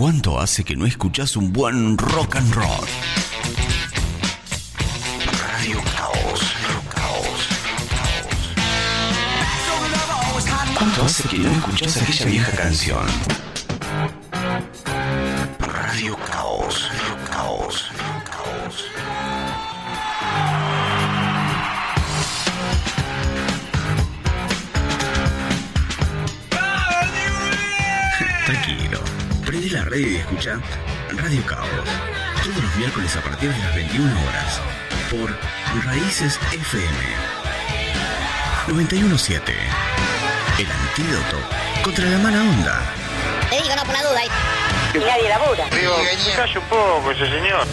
¿Cuánto hace que no escuchás un buen rock and roll? Radio Caos, Caos, Caos. ¿Cuánto hace que no escuchás aquella vieja canción? Radio Caos, radio y escucha Radio Caos. Todos los miércoles a partir de las 21 horas. Por Raíces FM 917. El antídoto contra la mala onda. Te digo, no, por la duda. Y nadie labura. Digo, calle un poco ese señor.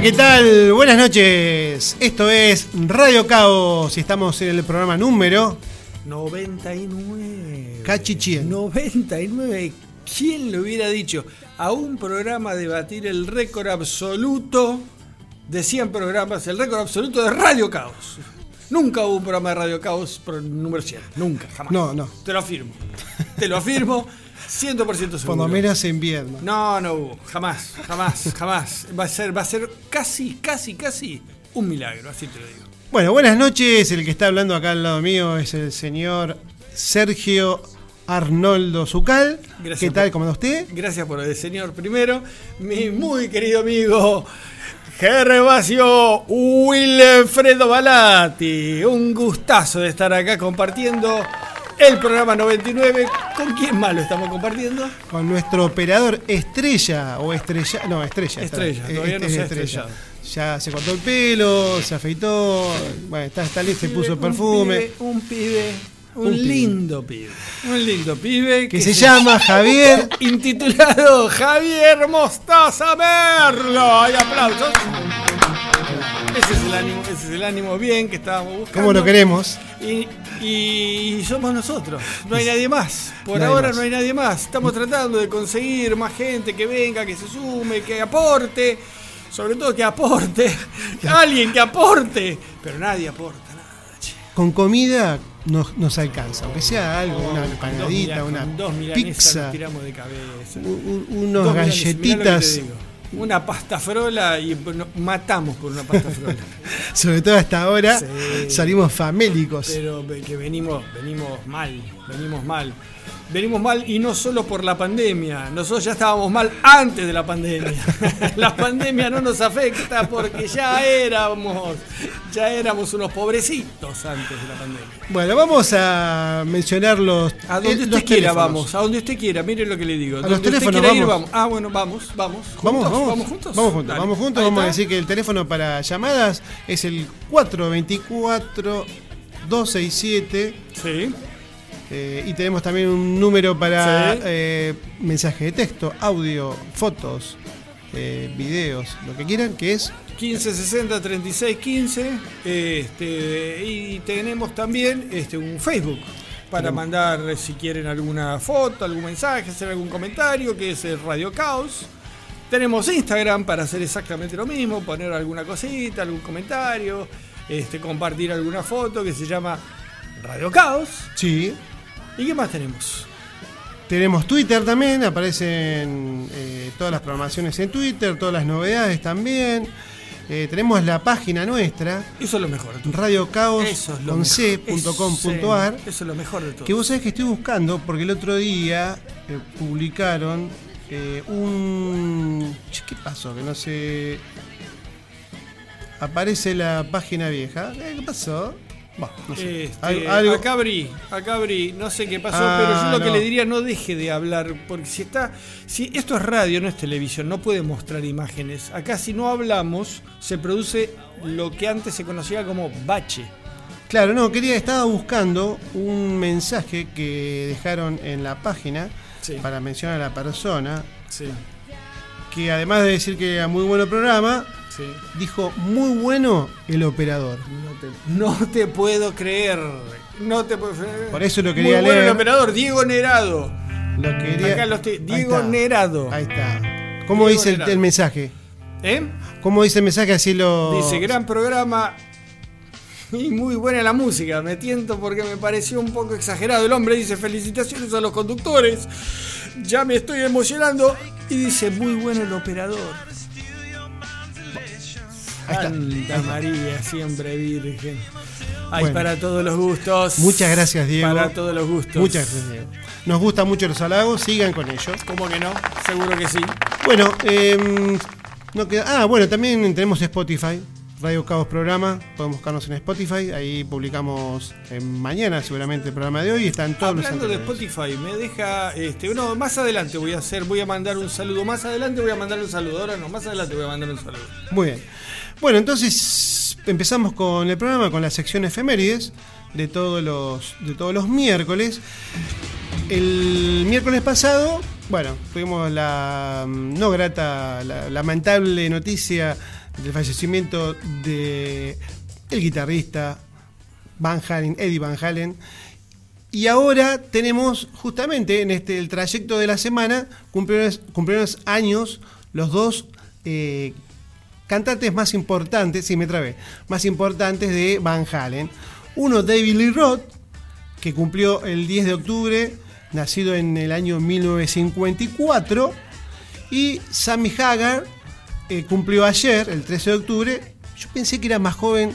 Hola, ¿qué tal? Buenas noches. Esto es Radio Caos y estamos en el programa número 99. Cachichien. 99. ¿Quién lo hubiera dicho? A un programa de batir el récord absoluto de 100 programas, el récord absoluto de Radio Caos. Nunca hubo un programa de Radio Caos por el número 100. Nunca, jamás. No, no. Te lo afirmo. Te lo afirmo 100% seguro. Menos en invierno. No, no hubo. Jamás, jamás, jamás. Va a ser, va a ser casi, casi, casi un milagro, así te lo digo. Bueno, buenas noches. El que está hablando acá al lado mío es el señor Sergio Arnoldo Zucal. Gracias ¿Qué tal? por- ¿Cómo está usted? Gracias por el señor primero. Mi muy querido amigo Gervasio Wilfredo Balati. Un gustazo de estar acá compartiendo el programa 99. ¿Con quién más lo estamos compartiendo? Con nuestro operador estrella o estrella. No, estrella. está. Estrella, Eh, todavía no este se es estrella. Ya se cortó el pelo, se afeitó. Bueno, está, está listo, se puso Un perfume. pibe, Un pibe. Un, lindo pibe. Un lindo pibe. Que se llama Javier. Intitulado Javier Mostaza Merlo. Hay aplausos. Ese es el ánimo, ese es el ánimo bien que estábamos buscando. ¿Cómo lo queremos? Y, y somos nosotros, no hay nadie más. Por Nadie ahora más. no hay nadie más. Estamos tratando de conseguir más gente que venga, que se sume, que aporte. Sobre todo que aporte. Alguien que aporte. Pero nadie aporta nada, che. Con comida nos, nos alcanza, aunque sea algo, una empanadita, una dos pizza, nos tiramos de cabeza. u- u- Dos unos galletitas. Una pasta frola y no- matamos por una pasta frola. sobre todo hasta ahora Sí. salimos famélicos. Pero que venimos, venimos mal, venimos mal. Venimos mal y no solo por la pandemia, nosotros ya estábamos mal antes de la pandemia. la pandemia no nos afecta porque ya éramos, ya éramos unos pobrecitos antes de la pandemia. Bueno, vamos a mencionar los. A donde eh, usted quiera teléfonos. vamos, a donde usted quiera, mire lo que le digo. A donde los usted teléfonos, quiera ir, vamos. Ah, bueno, vamos, vamos. Vamos, ¿Juntos? vamos, ¿Vamos juntos? Vamos juntos, Dale. vamos juntos. Vamos a decir que el teléfono para llamadas es el 424 267 Sí. Eh, y tenemos también un número para Sí. eh, mensaje de texto, audio, fotos, eh, videos, lo que quieran, que es 1560 36 15 este, y tenemos también este, un Facebook para mandar si quieren alguna foto, algún mensaje, hacer algún comentario, que es el Radio Caos. Tenemos Instagram para hacer exactamente lo mismo, poner alguna cosita, algún comentario, este, compartir alguna foto que se llama Radio Caos. Sí. ¿Y qué más tenemos? Tenemos Twitter también, aparecen eh, todas las programaciones en Twitter, todas las novedades también. Eh, tenemos la página nuestra, Eso es lo mejor. Eso es lo radiocaos.com.ar, mejor. Eso es lo mejor de todo. que vos sabés que estoy buscando porque el otro día eh, publicaron eh, un... Che, ¿Qué pasó? Que no sé... Aparece la página vieja. ¿Qué pasó? Bah, no sé. Este, Al- algo- Acá abrí, acá abrí, no sé qué pasó, Ah, pero yo lo que le diría no deje de hablar, porque si está, si esto es radio, no es televisión, no puede mostrar imágenes. Acá si no hablamos, se produce lo que antes se conocía como bache. Claro, no, quería, estaba buscando un mensaje que dejaron en la página Sí. para mencionar a la persona, Sí, que además de decir que era muy bueno programa, sí. dijo muy bueno el operador. No te, no te puedo creer. No te puedo creer. Por eso lo quería Muy bueno leer. el operador, Diego Nerado. Lo quería... Acá lo estoy- Ahí Diego. Nerado. Ahí está. ¿Cómo Diego dice el, el mensaje? ¿Eh? ¿Cómo dice el mensaje? Así lo... Dice, gran programa y muy buena la música. Me tiento porque me pareció un poco exagerado. El hombre dice, felicitaciones a los conductores. Ya me estoy emocionando. Y dice, muy bueno el operador. Santa María, siempre virgen. Ay, Bueno. para todos los gustos. Muchas gracias, Diego. Para todos los gustos. Muchas gracias, Diego. Nos gustan mucho los halagos, sigan con ellos. ¿Cómo que no? Seguro que sí. Bueno, em, no queda- ah, bueno, también tenemos Spotify, Radio Cabos Programa, podemos buscarnos en Spotify, ahí publicamos eh, mañana seguramente el programa de hoy, están todos Hablando de los. Spotify, me deja, este, no, más adelante voy a hacer, voy a mandar un saludo, más adelante voy a mandar un saludo, ahora no, más adelante voy a mandar un saludo. Muy bien. Bueno, entonces empezamos con el programa, con la sección efemérides de todos los, de todos los miércoles. El miércoles pasado, bueno, tuvimos la mm, no grata, la lamentable noticia del fallecimiento de el guitarrista Van Halen, Eddie Van Halen. Y ahora tenemos justamente en este el trayecto de la semana, cumplieron, años los dos eh, cantantes más importantes, sí me trabé, más importantes de Van Halen. Uno, David Lee Roth, que cumplió el 10 de octubre, nacido en el año 1954. Y Sammy Hagar eh, cumplió ayer, el 13 de octubre. Yo pensé que era más joven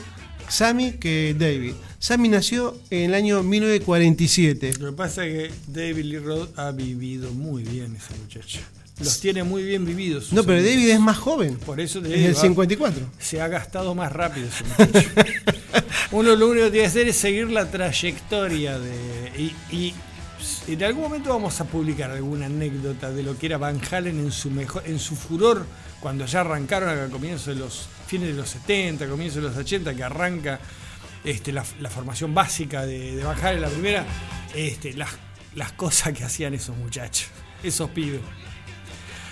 Sammy que David. Sammy nació en el año 1947. Lo que pasa es que David Lee Roth ha vivido muy bien ese muchacho. Los tiene muy bien vividos. No, pero. David es más joven. Por eso te Es digo, 54. se ha gastado más rápido. Uno lo único que tiene que hacer es seguir la trayectoria de. Y, y en algún momento vamos a publicar alguna anécdota de lo que era Van Halen en su mejor, en su furor, cuando ya arrancaron a comienzos de los fines de los 70, comienzos de los 80, que arranca este, la, la formación básica de, de Van Halen, la primera, este, las, las cosas que hacían esos muchachos, esos pibes.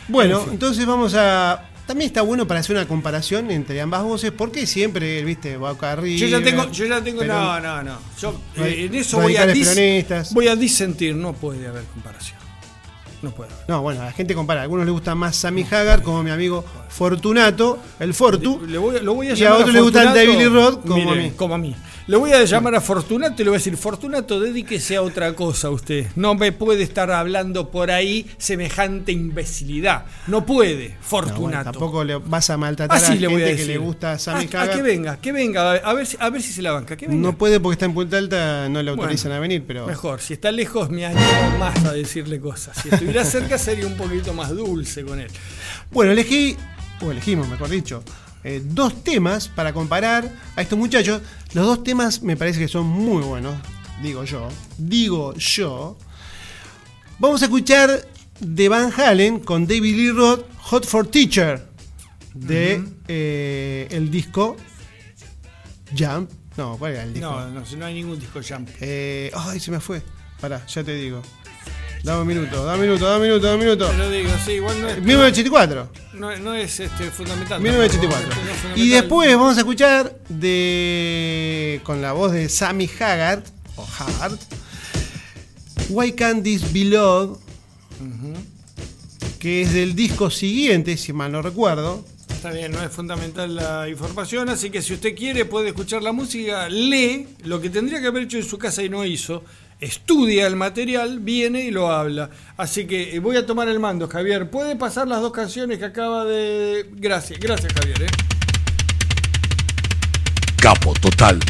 Bueno, entonces vamos a. También está bueno para hacer una comparación entre ambas voces, porque siempre, viste, va acá arriba. Yo ya tengo, yo ya tengo, pero- no, no, no. Yo eh, en eso voy a, dis- voy a disentir, no puede haber comparación. No puede haber. No, bueno, la gente compara. A algunos les gusta más Sammy Hagar, como mi amigo Fortunato, el Fortu. Le voy, lo voy a Y a llamar otro le gusta el. David Roth como Mire, a mí. Como a mí. Le voy a llamar a Fortunato y le voy a decir, Fortunato, dedíquese a otra cosa usted. No me puede estar hablando por ahí semejante imbecilidad. No puede, No, bueno, Fortunato. tampoco le vas a maltratar Así a le gente voy a que decir. le gusta Sammy ah, Hagar. que venga, que venga, a ver, si- a ver si se la banca. Que venga. No puede porque está en Punta Alta, no le Bueno, autorizan a venir, pero. Mejor, si está lejos me animo más a decirle cosas. Si estuviera cerca sería un poquito más dulce con él. Bueno, elegí, o elegimos, mejor dicho, eh, dos temas para comparar a estos muchachos. Los dos temas me parece que son muy buenos, digo yo. Digo yo. Vamos a escuchar de Van Halen con David Lee Roth, Hot for Teacher, de eh, el disco Jump. No, ¿cuál era el disco? No, no, no hay ningún disco jump. Eh, ay, se me fue. Pará, ya te digo. Dame un minuto, dame un minuto, dame un minuto, dame un minuto. Pero digo, sí, igual no es, 1984. no, no es este, fundamental. 1984. tampoco, no es Y fundamental. después vamos a escuchar de con la voz de Sammy Haggard o Haggard Why Can't This Be Love que es del disco siguiente, si mal no recuerdo. Está bien, no es fundamental la información, así que si usted quiere puede escuchar la música, lee lo que tendría que haber hecho en su casa y no hizo, estudia el material, viene y lo habla. Así que eh, voy a tomar el mando, Javier. ¿Puede pasar las dos canciones que acaba de... Gracias, gracias Javier. ¿eh? Capo total.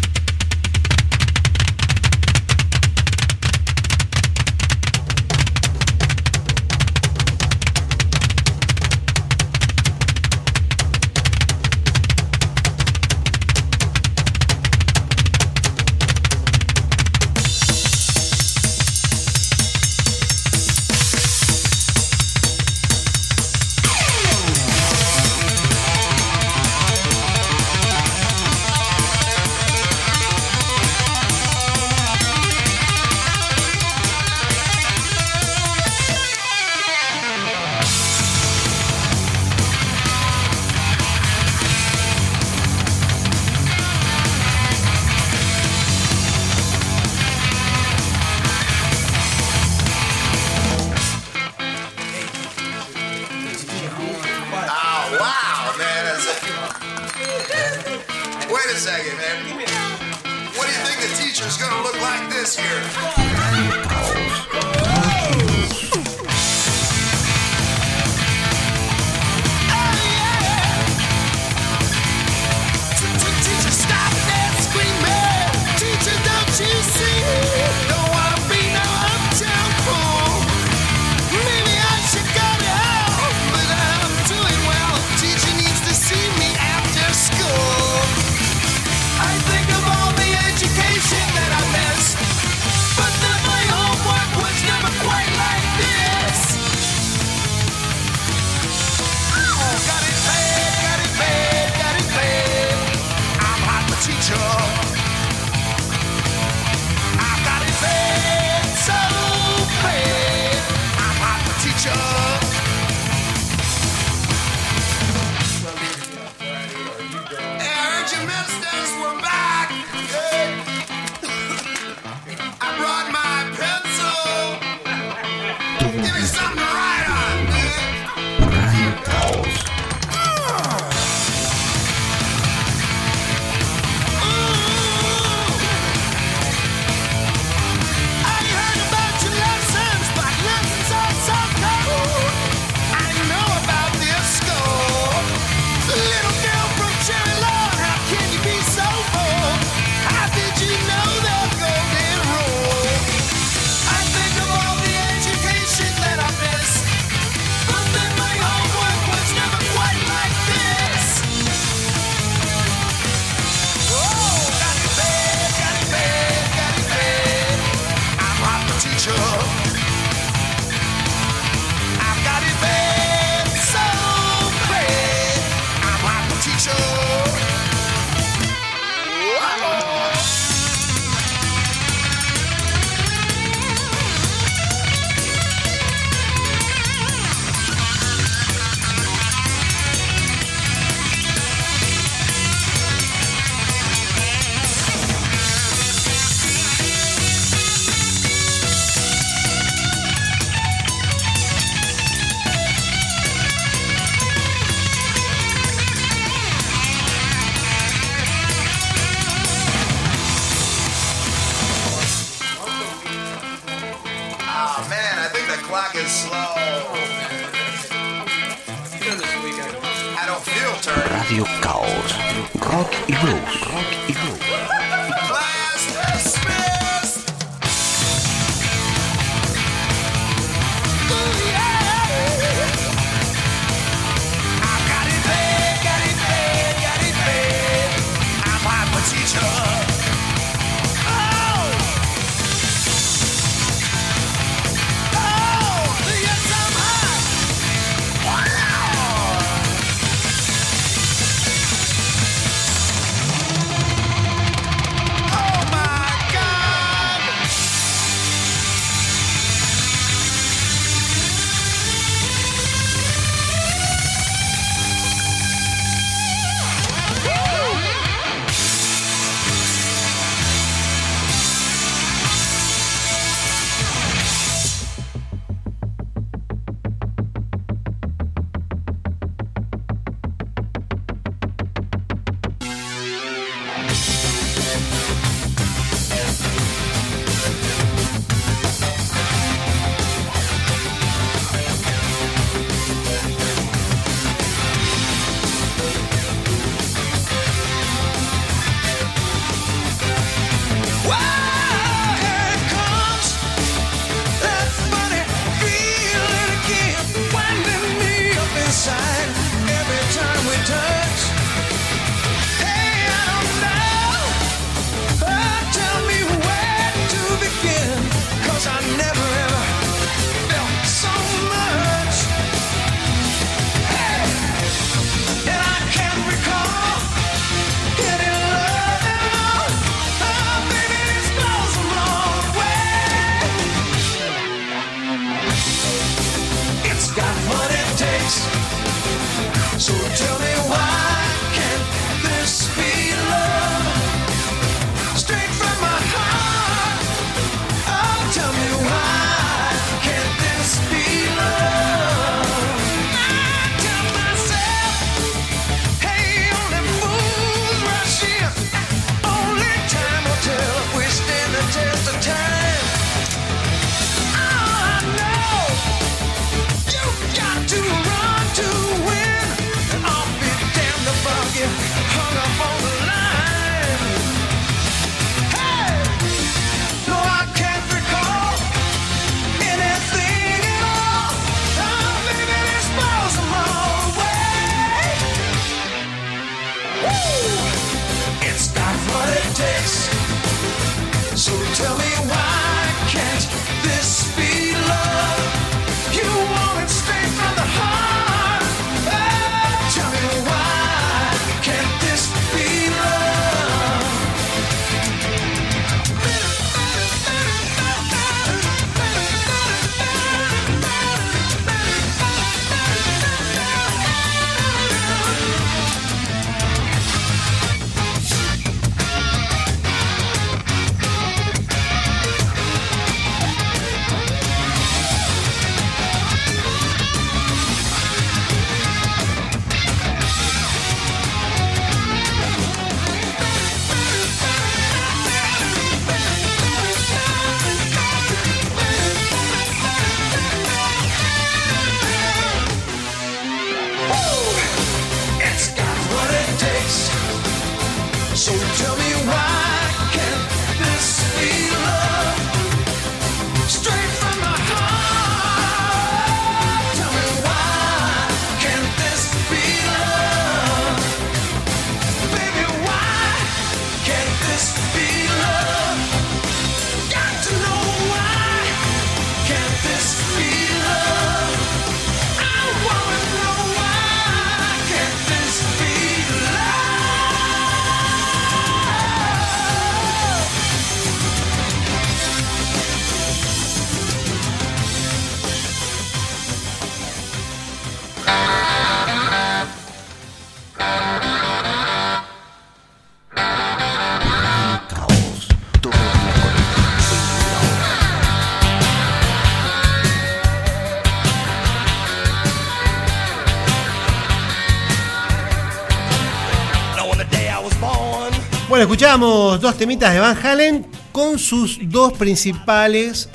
Bueno, escuchamos dos temitas de Van Halen con sus dos principales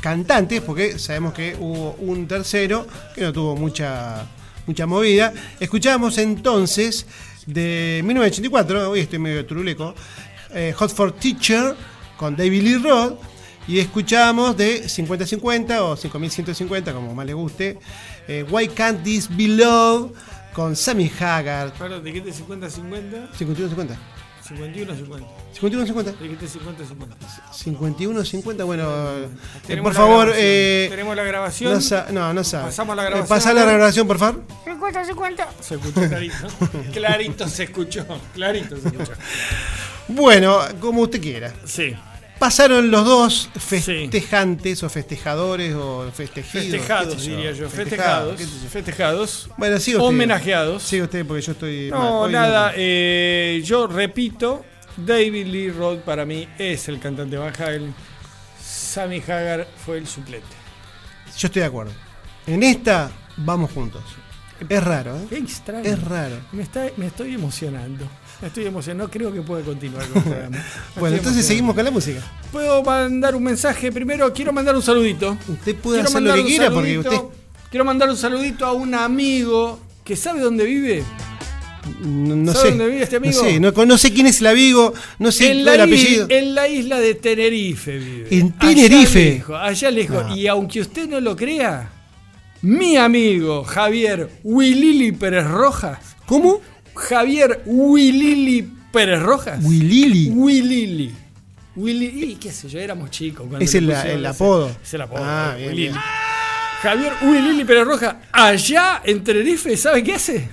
cantantes, porque sabemos que hubo un tercero que no tuvo mucha, mucha movida. Escuchamos entonces de 1984, hoy estoy medio turuleco, eh, Hot for Teacher con David Lee Roth. Y escuchamos de 50-50 o 5150, como más le guste, eh, Why Can't This Be Love con Sammy Hagar. Perdón, dijiste 50-50, 51-50. 51-50. 51-50. Dijiste 50-50. 51-50, bueno, eh, por favor, eh, Tenemos la grabación. no, sa- no, no sabe. Pasamos la Eh, grabación Pasá la grabación, por favor. 50-50. Se escuchó clarito. clarito se escuchó. Clarito se escuchó. Bueno, como usted quiera. Sí. Pasaron los dos festejantes o festejadores o festejidos. Festejados, diría yo. Festejados, Festejados. Bueno, sigue usted. Homenajeados. Sigue usted porque yo estoy. No, nada. eh, yo repito, David Lee Roth para mí es el cantante Van Halen. Sammy Hagar fue el suplente. Yo estoy de acuerdo. En esta vamos juntos. Es raro, ¿eh? Qué extraño. Es raro. Me, está, me estoy emocionando. Estoy emocionando. No creo que pueda continuar con el programa. Bueno, entonces seguimos con la música. Puedo mandar un mensaje. Primero, quiero mandar un saludito. Usted puede Quiero hacer lo que quiera porque usted Quiero mandar un saludito a un amigo que sabe dónde vive. no, no ¿Sabe sé. dónde vive este amigo? No sé, no, no sé quién es el amigo, no sé en, el la apellido. en la isla de Tenerife vive. ¿En Allá Tenerife? lejos, allá lejos. Y aunque usted no lo crea, mi amigo Javier Wilili Pérez Rojas. ¿Cómo? Javier Wilili Pérez Rojas. Wilili. Wilili. Wilili, y qué sé yo, éramos chicos. cuando Es el- apodo. Es el apodo. Ah, bien. Javier Wilili Pérez Rojas, allá en Tenerife, ¿sabe qué hace?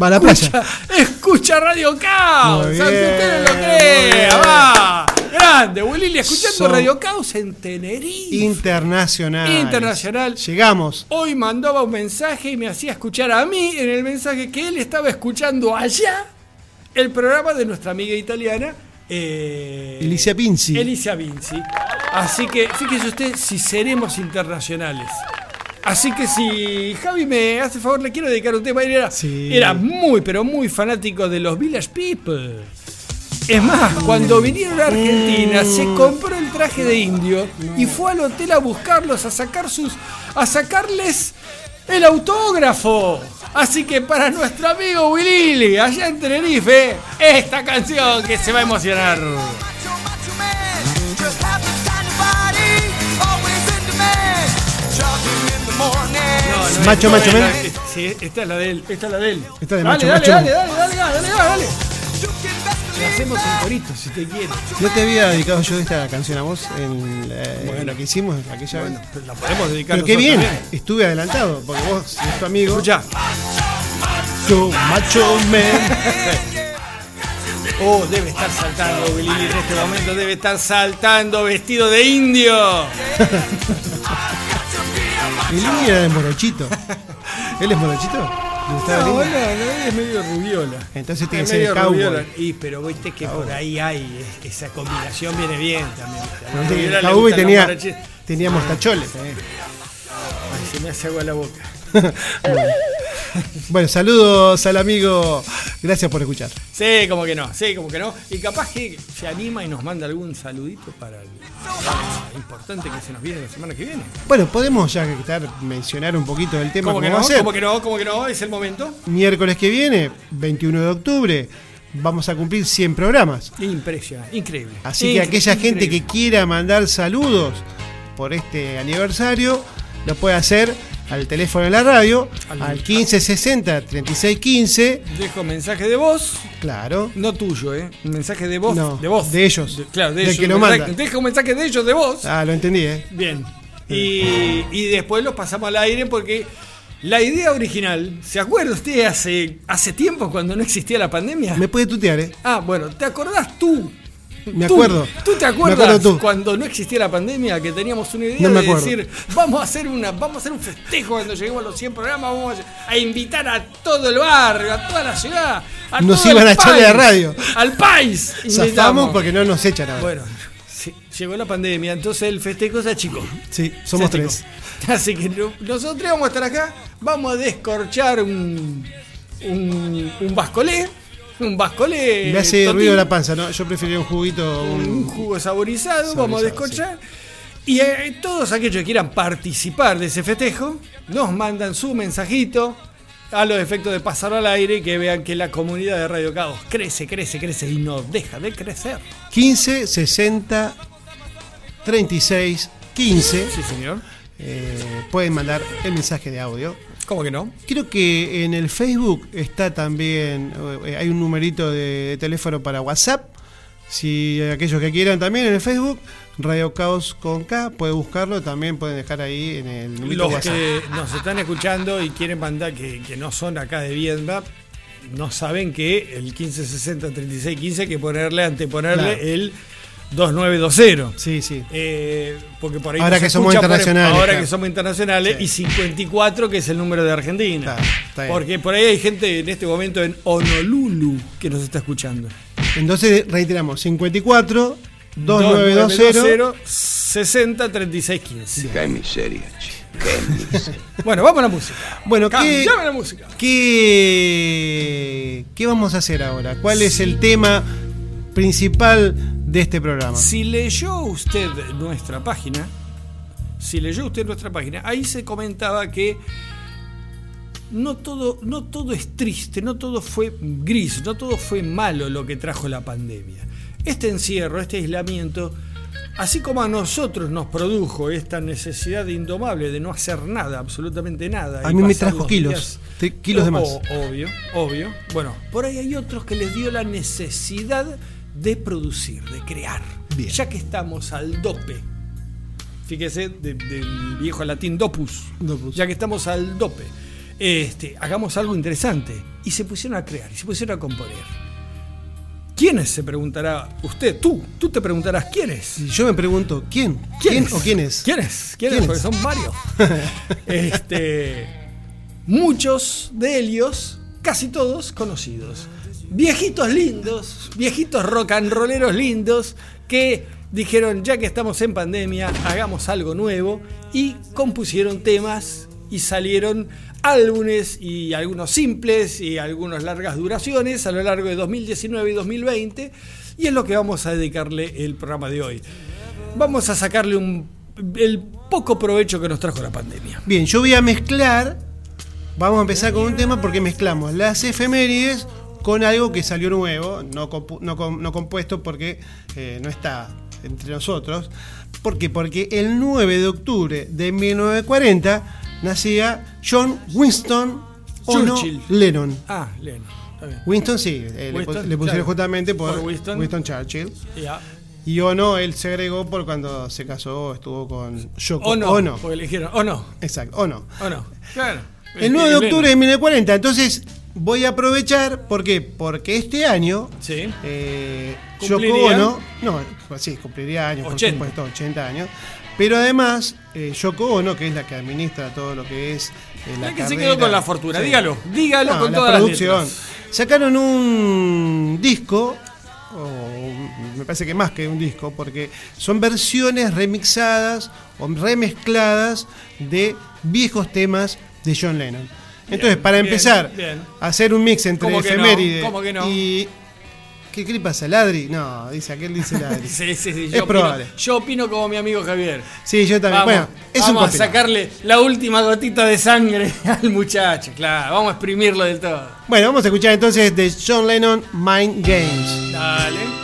Va a la playa. Escucha Radio Caos. Aunque bien, usted no lo muy crea. bien. Va. Grande, Willy, escuchando Son- Radio Caos en Tenerife. Internacional. Internacional. Llegamos. Hoy mandaba un mensaje y me hacía escuchar a mí en el mensaje que él estaba escuchando allá el programa de nuestra amiga italiana. Eh, Alicia Pinzi. Alicia Vinci. Así que fíjese usted si seremos internacionales. Así que si Javi me hace favor, le quiero dedicar un tema. Era, Sí. era muy, pero muy fanático de los Village People. Es más, cuando vinieron a Argentina, se compró el traje de indio y fue al hotel a buscarlos, a sacar sus. a sacarles el autógrafo. Así que para nuestro amigo Willy, allá en Tenerife, esta canción que se va a emocionar. Macho, macho, la- men. Sí, esta es la de él, esta es la de él. Esta de dale, macho, dale, macho, dale, men. dale, dale, dale, dale, dale. Le hacemos un corito si te quiere. ¿No te había dedicado yo esta canción a vos en, la- en lo que hicimos aquella vez? La podemos dedicar Pero qué bien, estuve adelantado, porque vos es tu amigo. Escucha. Yo, macho man. Oh, debe estar saltando Willy en este momento, debe estar saltando vestido de indio. Mi línea era de morochito. ¿Él es morochito? ¿Le gustaba No, el no, no, es medio rubiola. Entonces tiene que ser el cowboy. Y pero viste que por ahí hay es- esa combinación viene bien también. El cowboy tenía, tenía mostacholes. Ay, se me hace agua la boca. Bueno, saludos al amigo. Gracias por escuchar. Sí, como que no, sí, como que no. Y capaz que se anima y nos manda algún saludito para el importante que se nos viene la semana que viene. Bueno, podemos ya que estar mencionar un poquito del tema ¿Cómo que que va a no? ser. ¿Cómo que no? ¿Cómo que no? Es el momento. Miércoles que viene, 21 de octubre, vamos a cumplir 100 programas. Impresionante, increíble. Así que aquella gente que quiera mandar saludos por este aniversario, lo puede hacer al teléfono de la radio, Al- al 1560 3615. Dejo mensaje de voz, Claro. no tuyo, ¿eh? Mensaje de voz. No, de voz. de ellos. claro, de ellos. que lo manda. Deja un mensaje de ellos de voz. Ah, lo entendí, ¿eh? Bien. Y, y después los pasamos al aire porque la idea original, ¿se acuerda usted hace, hace tiempo cuando no existía la pandemia? Me puede tutear, ¿eh? Ah, bueno, ¿te acordás tú? Me acuerdo. ¿Tú te acuerdas acuerdo tú. cuando no existía la pandemia que teníamos una idea No de decir, vamos a hacer una vamos a hacer un festejo cuando lleguemos a los 100 programas, vamos a, invitar a todo el barrio, a toda la ciudad, a Nos todo iban el a echar de la radio. Al país. Zafamos porque no nos echan ahora. Bueno, sí, llegó la pandemia, entonces el festejo se achicó. sí, somos tres. Así que no- nosotros vamos a estar acá, vamos a descorchar un, un, un bascolé, un bascolé. Me hace totín, ruido la panza, ¿no? Yo preferiría un juguito. un Un... jugo saborizado, vamos a descochar. Y eh, todos aquellos que quieran participar de ese festejo, nos mandan su mensajito a los efectos de pasarlo al aire y que vean que la comunidad de Radio Caos crece, crece, crece y no deja de crecer. 15 60 36 15. Sí, señor. Eh, pueden mandar el mensaje de audio. ¿Cómo que no? Creo que en el Facebook está también, eh, hay un numerito de, de teléfono para WhatsApp. Si aquellos que quieran también en el Facebook, Radio Caos con K, puede buscarlo, también pueden dejar ahí en el numerito Los WhatsApp. que nos están escuchando y quieren mandar, que, que no son acá de Viedma, no saben que el 1560-3615 hay que ponerle, anteponerle Claro. el 2920. Sí, sí. Eh, porque por ahí Ahora que somos por- internacionales, ahora claro. que somos internacionales Sí. y 54 que es el número de Argentina. Claro, está bien. porque por ahí hay gente en este momento en Honolulu que nos está escuchando. Entonces reiteramos, 54 2920. 60 36 15. Qué miseria, che. Qué miseria. Bueno, vamos a la música. Bueno, ¿qué, la música. qué, qué vamos a hacer ahora? ¿Cuál es el tema principal de este programa? Si leyó usted nuestra página, si leyó usted nuestra página, ahí se comentaba que no todo, no todo es triste, no todo fue gris, no todo fue malo lo que trajo la pandemia. Este encierro, este aislamiento, así como a nosotros nos produjo esta necesidad indomable de no hacer nada, absolutamente nada. A mí me trajo los kilos, días- kilos de más. O- obvio, obvio. Bueno, por ahí hay otros que les dio la necesidad de producir, de crear. Bien. Ya que estamos al dope. Fíjese, de- del viejo latín dopus. Dopus. Ya que estamos al dope. Este, hagamos algo interesante. Y se pusieron a crear, y se pusieron a componer. ¿Quiénes? Se preguntará usted, tú, tú te preguntarás quiénes. Y yo me pregunto, ¿quién? ¿Quién o quién es? ¿Quiénes? ¿Quiénes? ¿Quiénes? Porque son varios. este, muchos de ellos, casi todos conocidos. Viejitos lindos, viejitos rock and rolleros lindos que dijeron, ya que estamos en pandemia, hagamos algo nuevo y compusieron temas y salieron álbumes y algunos simples y algunas largas duraciones a lo largo de 2019 y 2020 y es lo que vamos a dedicarle el programa de hoy. Vamos a sacarle un, el poco provecho que nos trajo la pandemia. Bien, yo voy a mezclar. Vamos a empezar con un tema porque mezclamos las efemérides con algo que salió nuevo, no, compu- no com- no compuesto porque eh, no está entre nosotros. ¿Por qué? Porque el 9 de octubre de 1940 nacía John Winston Ono Churchill. Lennon. Ah. Está bien. Winston sí, eh, le Winston, pu- le, pusieron claro. justamente por, Por Winston. Winston. Churchill. Ya. Y Ono, él se agregó por cuando se casó, estuvo con Yoko O no. Ono. Porque le dijeron, o no. Exacto, Ono. O no. Claro. El 9 de octubre de 1940. Entonces, voy a aprovechar. ¿Por qué? Porque este año. Sí. Eh. No, sí, cumpliría años, 80. por supuesto, 80 años. Pero además, eh, Yoko Ono, que es la que administra todo lo que es. eh, la que se quedó con la fortuna. Sí. Dígalo. Dígalo No, con la todas producción. las letras. Sacaron un disco, o me parece que más que un disco, porque son versiones remixadas o remezcladas de viejos temas de John Lennon. Entonces, para bien, empezar bien. a hacer un mix entre ¿Cómo que no? efeméride ¿Cómo que no? y. ¿Qué, ¿Qué le pasa? ¿Ladri? No, dice aquel dice Ladri. Sí, sí, sí. Es Yo probable. Opino, yo opino como mi amigo Javier. Sí, yo también. Vamos, bueno, es un vamos a sacarle la última gotita de sangre al muchacho. Claro, vamos a exprimirlo del todo. Bueno, vamos a escuchar entonces de John Lennon Mind Games. Dale.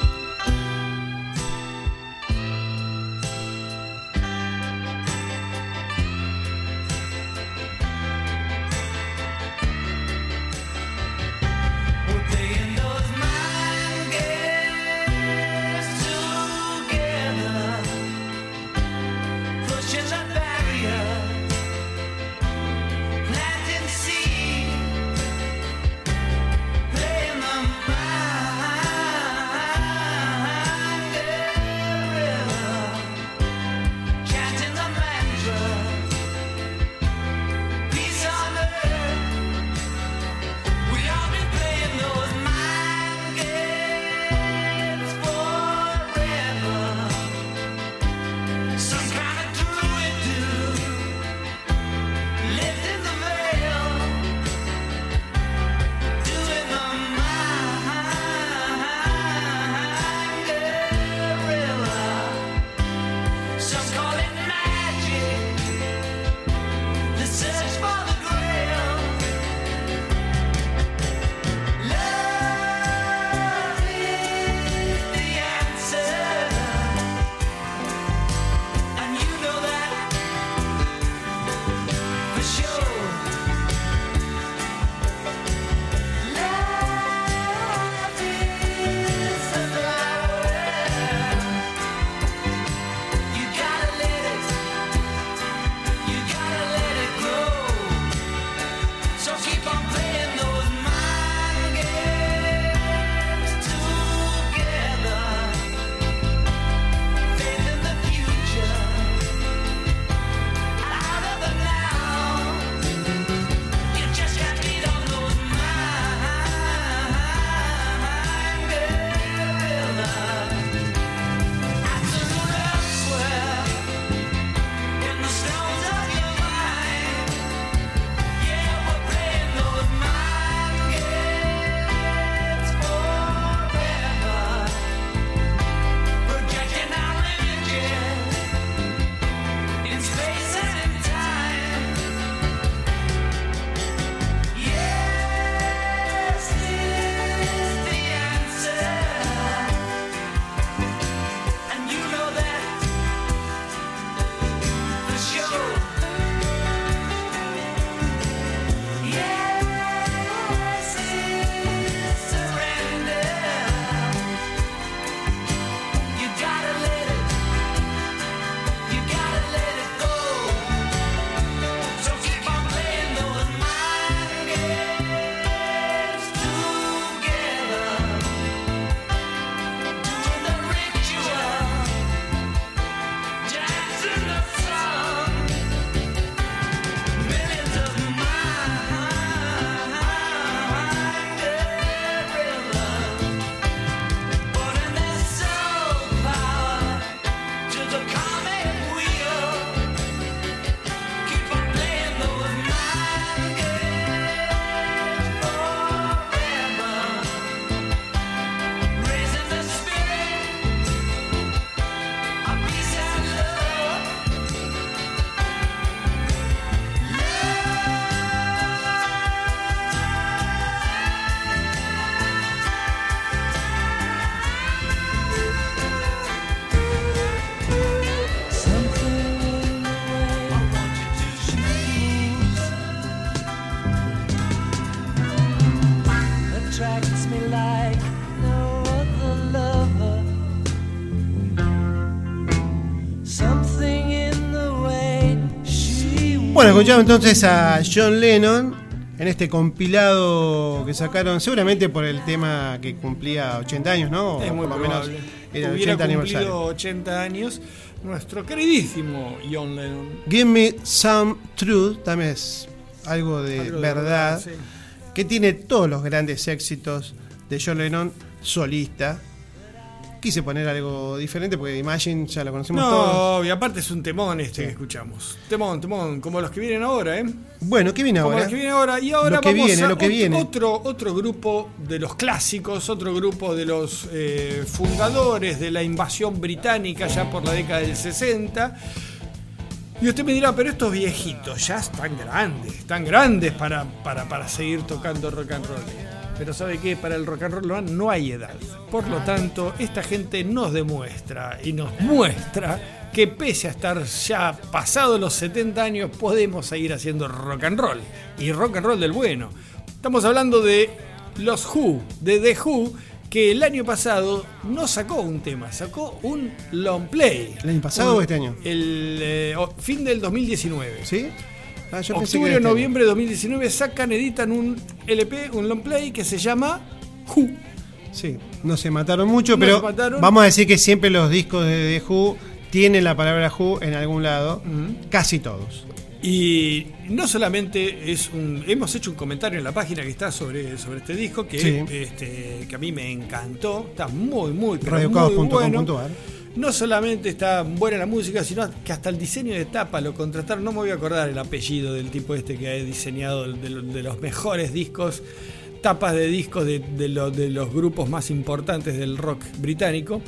Escuchamos entonces a John Lennon en este compilado que sacaron, seguramente por el tema que cumplía 80 años, ¿no? Es muy por lo menos era el Hubiera 80 cumplido aniversario. 80 años nuestro queridísimo John Lennon. Give Me Some Truth también es algo de Algo de verdad, sí. que tiene todos los grandes éxitos de John Lennon solista. Quise poner algo diferente porque Imagine ya lo conocemos todos. No, y aparte es un temón este que escuchamos. Temón, temón, como los que vienen ahora, ¿eh? Bueno, ¿qué viene Como ahora? los que vienen ahora. Y ahora Lo que vamos viene, a lo que viene. Otro, otro grupo de los clásicos, otro grupo de los eh, fundadores de la invasión británica ya por la década del 60. Y usted me dirá, pero estos viejitos ya están grandes, están grandes para, para, para seguir tocando rock and roll. Pero ¿sabe qué? Para el rock and roll no hay edad. Por lo tanto, esta gente nos demuestra y nos muestra que pese a estar ya pasados los 70 años, podemos seguir haciendo rock and roll. Y rock and roll del bueno. Estamos hablando de los Who, de The Who, que el año pasado no sacó un tema, sacó un long play. ¿El año pasado Un- o este año? El eh, fin del 2019. ¿Sí? Ah, Octubre o este noviembre de 2019 sacan, editan un LP, un long play que se llama Who. Sí, no se mataron mucho, No pero mataron. vamos a decir que siempre los discos de The Who tienen la palabra Who en algún lado, casi todos. Y no solamente es un. Hemos hecho un comentario en la página que está sobre, sobre este disco que, Sí. este, que a mí me encantó. Está muy, muy, pero muy bueno. No solamente está buena la música, sino que hasta el diseño de tapa lo contrataron. No me voy a acordar el apellido del tipo este que ha diseñado de, lo- de los mejores discos, tapas de discos de los grupos más importantes del rock británico.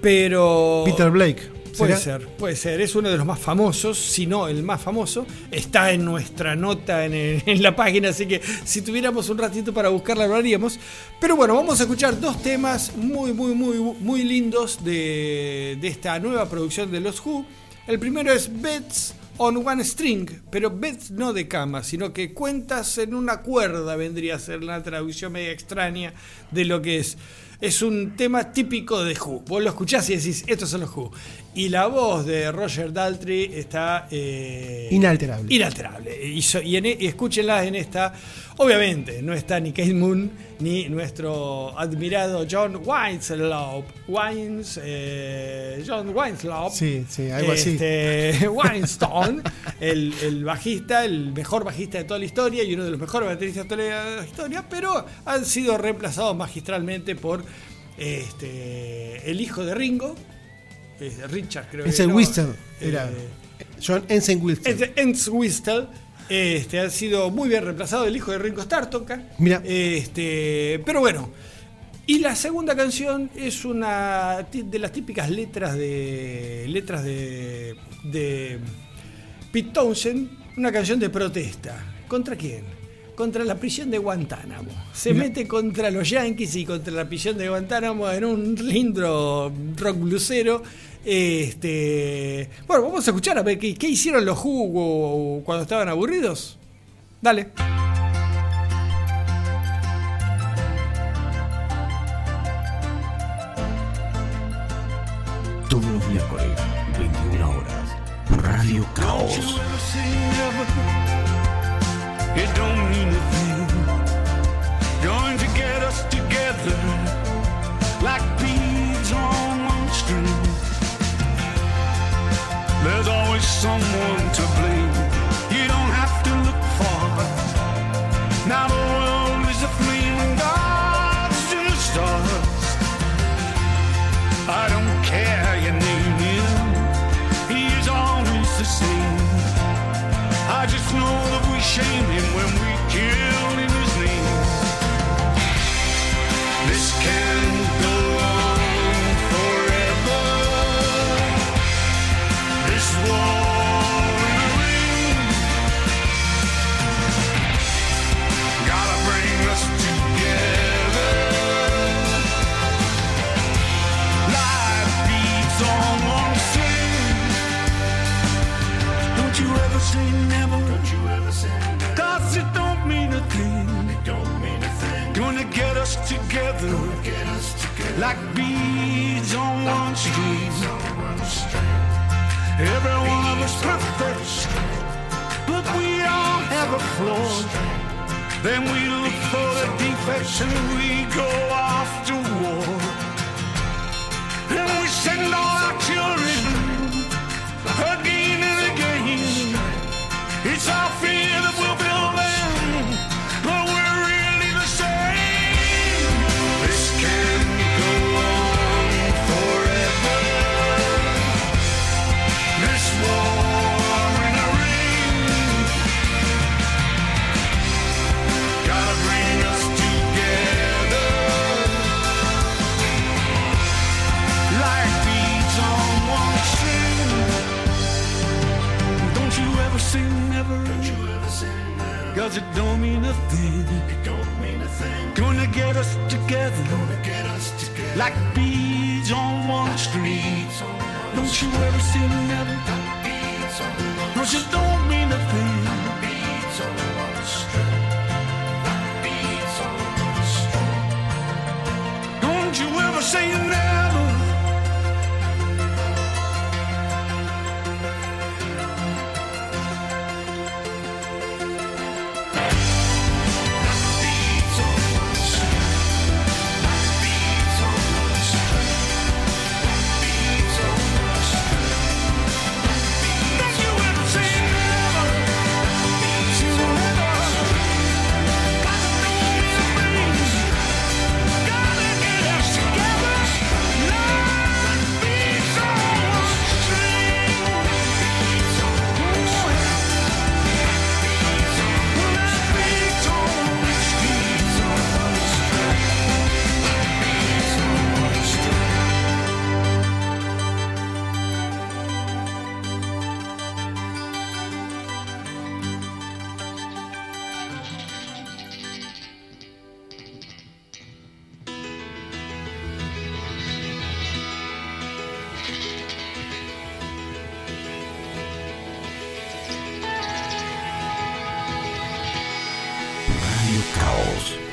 Pero. Peter Blake. Puede ¿será? ser, puede ser. Es uno de los más famosos, si no el más famoso. Está en nuestra nota en, el- en la página, así que si tuviéramos un ratito para buscarla lo haríamos. Pero bueno, vamos a escuchar dos temas muy, muy, muy, muy lindos de, de esta nueva producción de los Who. El primero es Beds on One String, pero beds no de cama, sino que cuentas en una cuerda vendría a ser la traducción media extraña de lo que es. Es un tema típico de Who. Vos lo escuchás y decís, estos son los Who. Y la voz de Roger Daltrey está... eh, Inalterable. Inalterable. Y, so- y en e- y escúchenla en esta. Obviamente, no está ni Kate Moon ni nuestro admirado John Winslow. Wines, eh, John Winslow. Sí, sí, algo así. Este, Weinstein, el, el bajista, el mejor bajista de toda la historia y uno de los mejores bateristas de toda la historia, pero han sido reemplazados magistralmente por este, el hijo de Ringo, eh, Richard creo que Ensign no, Whistle era. eh, John Ensign Whistle. este, Whistle este, ha sido muy bien reemplazado, el hijo de Ringo Starr toca. Mira. Este, pero bueno. Y la segunda canción es una de las típicas letras de letras de, de Pete Townshend, una canción de protesta. ¿Contra quién? Contra la prisión de Guantánamo. Se Mira. mete contra los Yankees y contra la prisión de Guantánamo en un lindo rock blusero. Este, bueno, vamos a escuchar a ver qué, qué hicieron los Who cuando estaban aburridos. Dale. Todos los miércoles, 21 horas. Radio Caos. It don't mean a thing. Going to get us together like beads There's always someone to blame. You don't have to look far. Now the world is a flaming gods to the stars. I don't care your name is. He is always the same. I just know that we shamed him when like beads on one string. Every one of us perfect, but we all have a flaw. Then we look for the defects and we go off to war. And we send all our children Cause it don't mean a thing. It don't mean a thing. Gonna get us together. Gonna get us together. Like beads on one string. Don't you ever say never. towels.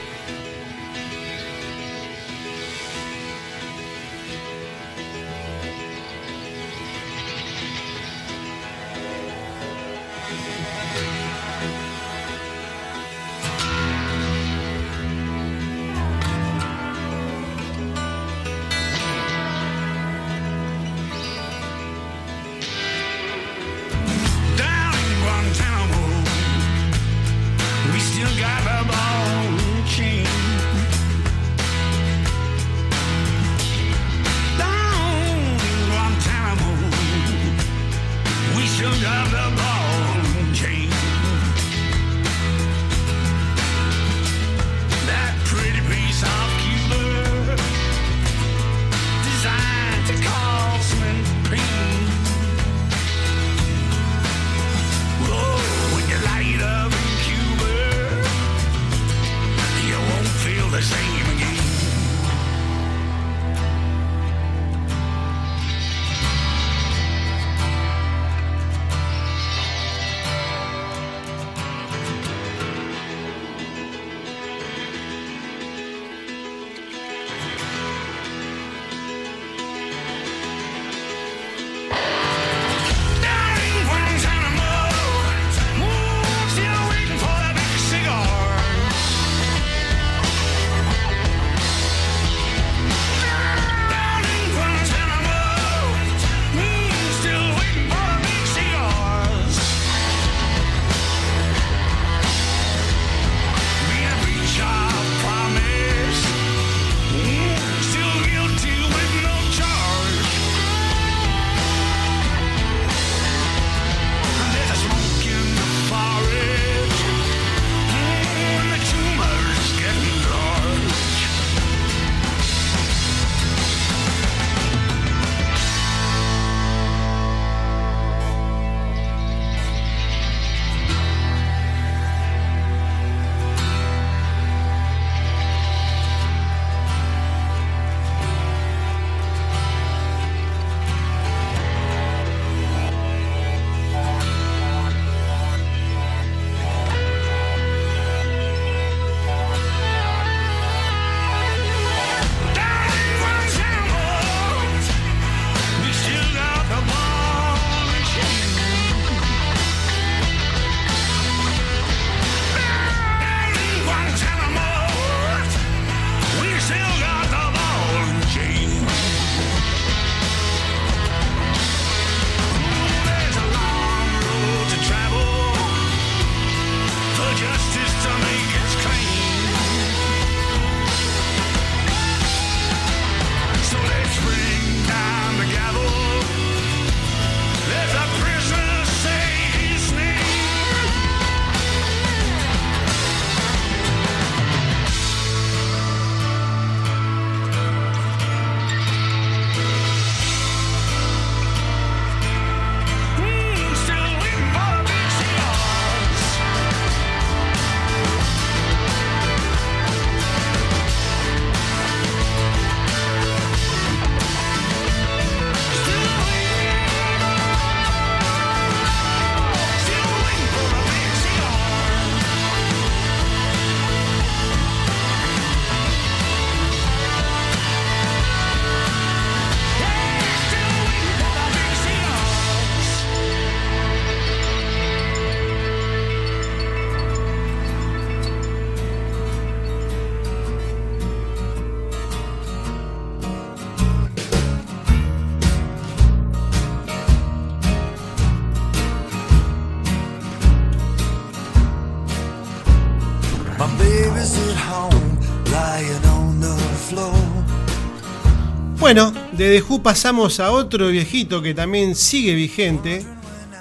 De Who pasamos a otro viejito que también sigue vigente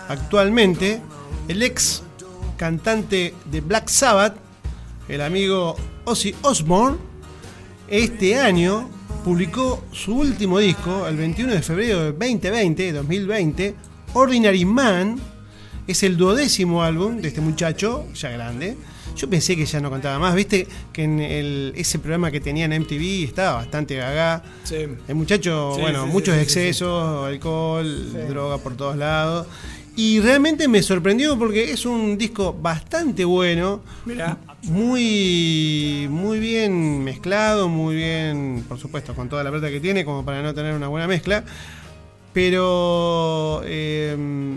actualmente, el ex cantante de Black Sabbath, el amigo Ozzy Osbourne, este año publicó su último disco, el 21 de febrero de 2020, 2020, Ordinary Man, es el duodécimo álbum de este muchacho, ya grande. Yo pensé que ya no contaba más, viste que en el- ese programa que tenía en MTV estaba bastante gaga. Sí. El muchacho, Sí, bueno, sí, muchos excesos, alcohol, droga por todos lados. Y realmente me sorprendió porque es un disco bastante bueno, Mira, muy, muy bien mezclado, muy bien, por supuesto, con toda la plata que tiene, como para no tener una buena mezcla. Pero eh,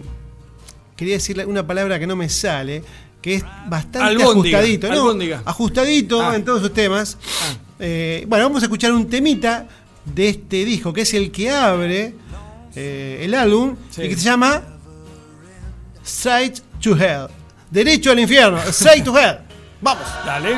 quería decirle una palabra que no me sale, que es bastante Albóndiga, ajustadito, ¿no? albóndiga. Ajustadito Ah. en todos sus temas. Eh, bueno, vamos a escuchar un temita de este disco, que es el que abre eh, el álbum, Sí. y que se llama Straight to Hell. Derecho al infierno, Straight to Hell. Vamos. dale.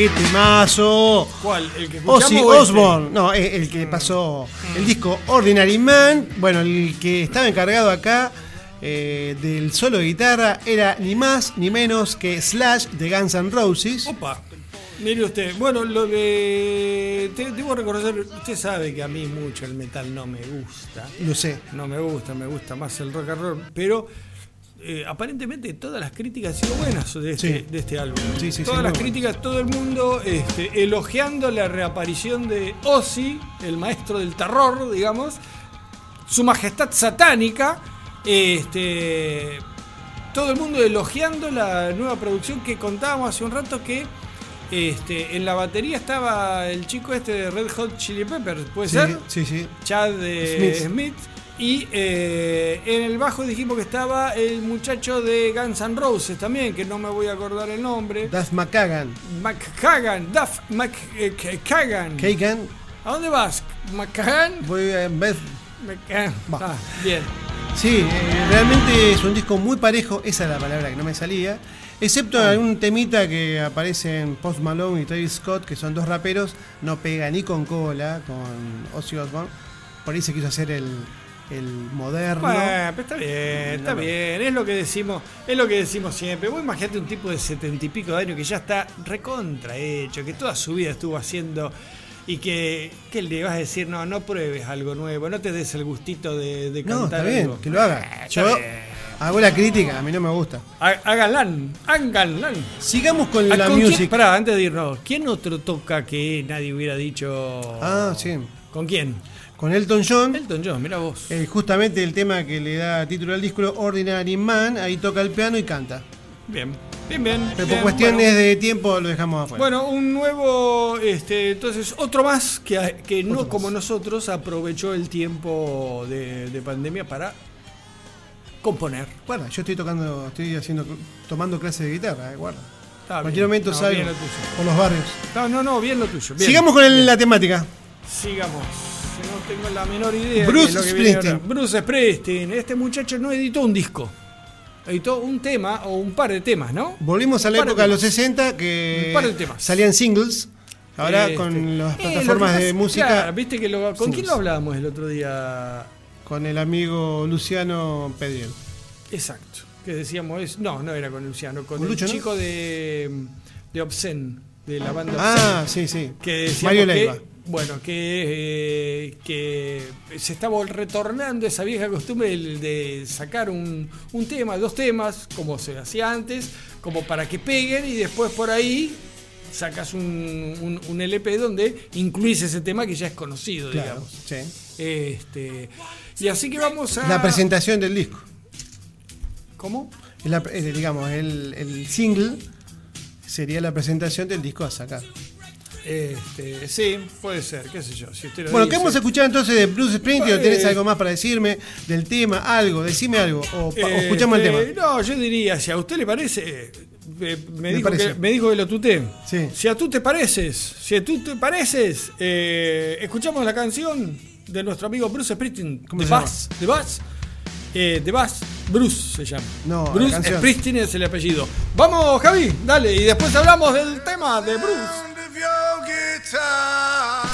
Qué temazo. ¿Cuál? ¿El que escuchamos Ozzy este? Osbourne, no, el, el que pasó el disco Ordinary Man. Bueno, el que estaba encargado acá eh, del solo de guitarra era ni más ni menos que Slash de Guns N' Roses. Opa. Mire usted, bueno, lo de. te- debo reconocer, usted sabe que a mí mucho el metal no me gusta. Lo sé. No me gusta, me gusta más el rock and roll. Pero eh, aparentemente todas las críticas han sido buenas de este, Sí. de este álbum. Sí, sí, sí, todas las bueno. críticas, todo el mundo este, elogiando la reaparición de Ozzy, el maestro del terror, digamos. Su majestad satánica. Este. Todo el mundo elogiando la nueva producción que contábamos hace un rato que. Este, en la batería estaba el chico este de Red Hot Chili Peppers, ¿puede ser? sí, sí. Chad eh, Smith. Smith. Y eh, en el bajo dijimos que estaba el muchacho de Guns N' Roses también, que no me voy a acordar el nombre. Duff McKagan. McCagan, Duff McCagan. Kagan. ¿A dónde vas? McCagan. Voy a ver. McCagan. Ah, bien. Sí, eh, realmente es un disco muy parejo, esa es la palabra que no me salía. Excepto Ah. algún temita que aparece en Post Malone y Travis Scott, que son dos raperos, no pega ni con cola, con Ozzy Osbourne. Por ahí se quiso hacer el, el moderno. Bueno, pero está bien, está No, bien, es lo que decimos, es lo que decimos siempre. Vos imagínate un tipo de setenta y pico de años que ya está recontra hecho, que toda su vida estuvo haciendo y que, que le vas a decir, no, no pruebes algo nuevo, no te des el gustito de, de No, cantar está bien, algo. que lo haga. Eh, Yo bien. hago la crítica, a mí no me gusta. Há- Háganlan, háganlan. Sigamos con la ¿con quién- music. pará, antes de irnos, ¿quién otro toca que nadie hubiera dicho? Ah, sí. ¿Con quién? Con Elton John. Elton John, mira vos. eh, justamente el tema que le da título al disco, Ordinary Man, ahí toca el piano y canta. Bien, bien, bien. Pero por bien, cuestiones bueno. de tiempo lo dejamos afuera. Bueno, un nuevo, este, entonces otro más que, que no más. como nosotros aprovechó el tiempo de, de pandemia para componer. Guarda, yo estoy tocando, estoy haciendo, tomando clases de guitarra, eh, guarda. Está En cualquier bien. momento No, salgo por los barrios. No, no, no, bien lo tuyo. bien. Sigamos con el- la temática. Sigamos. No tengo la menor idea. Bruce de lo que Springsteen. Bruce Springsteen. Este muchacho no editó un disco. Editó un tema o un par de temas, ¿no? Volvimos a la de época de los temas. 60 que Un par de temas. salían singles. Ahora Este, con las eh, plataformas de música, claro, ¿viste que lo- ¿Con quién lo hablábamos el otro día? con el amigo Luciano Pedriel. Exacto. Que decíamos, es, no, no era con Luciano, con ¿Con el Lucho, no? chico de, de Obscene, de la banda Ah, Obscene. sí, sí. que Mario que, Leiva. Bueno, que, eh, que se estaba retornando esa vieja costumbre de, de sacar un, un tema, dos temas, como se hacía antes, como para que peguen y después por ahí sacas un, un- un LP donde incluís ese tema que ya es conocido, Claro, digamos. sí. Este, y así que vamos a... La presentación del disco. ¿Cómo? La- eh, digamos, el, el single sería la presentación del disco a sacar. Este, sí, puede ser, qué sé yo. Si usted lo Bueno, ¿qué dice. a escuchar entonces de Bruce Springsteen? ¿O ¿Tenés Eh, algo más para decirme del tema? Algo, decime algo. O, o escuchamos el Este, tema. No, yo diría, si a usted le parece, eh, me, dijo que, me dijo que lo tuté. Sí. Si a tú te pareces, si a tú te pareces, eh, escuchamos la canción de nuestro amigo Bruce Springsteen, ¿Cómo de se llama? De Bass, eh, de Bass, Bruce se llama. No, Bruce. Springsteen es el apellido. Vamos, Javi, dale, y después hablamos del tema de Bruce. your guitar.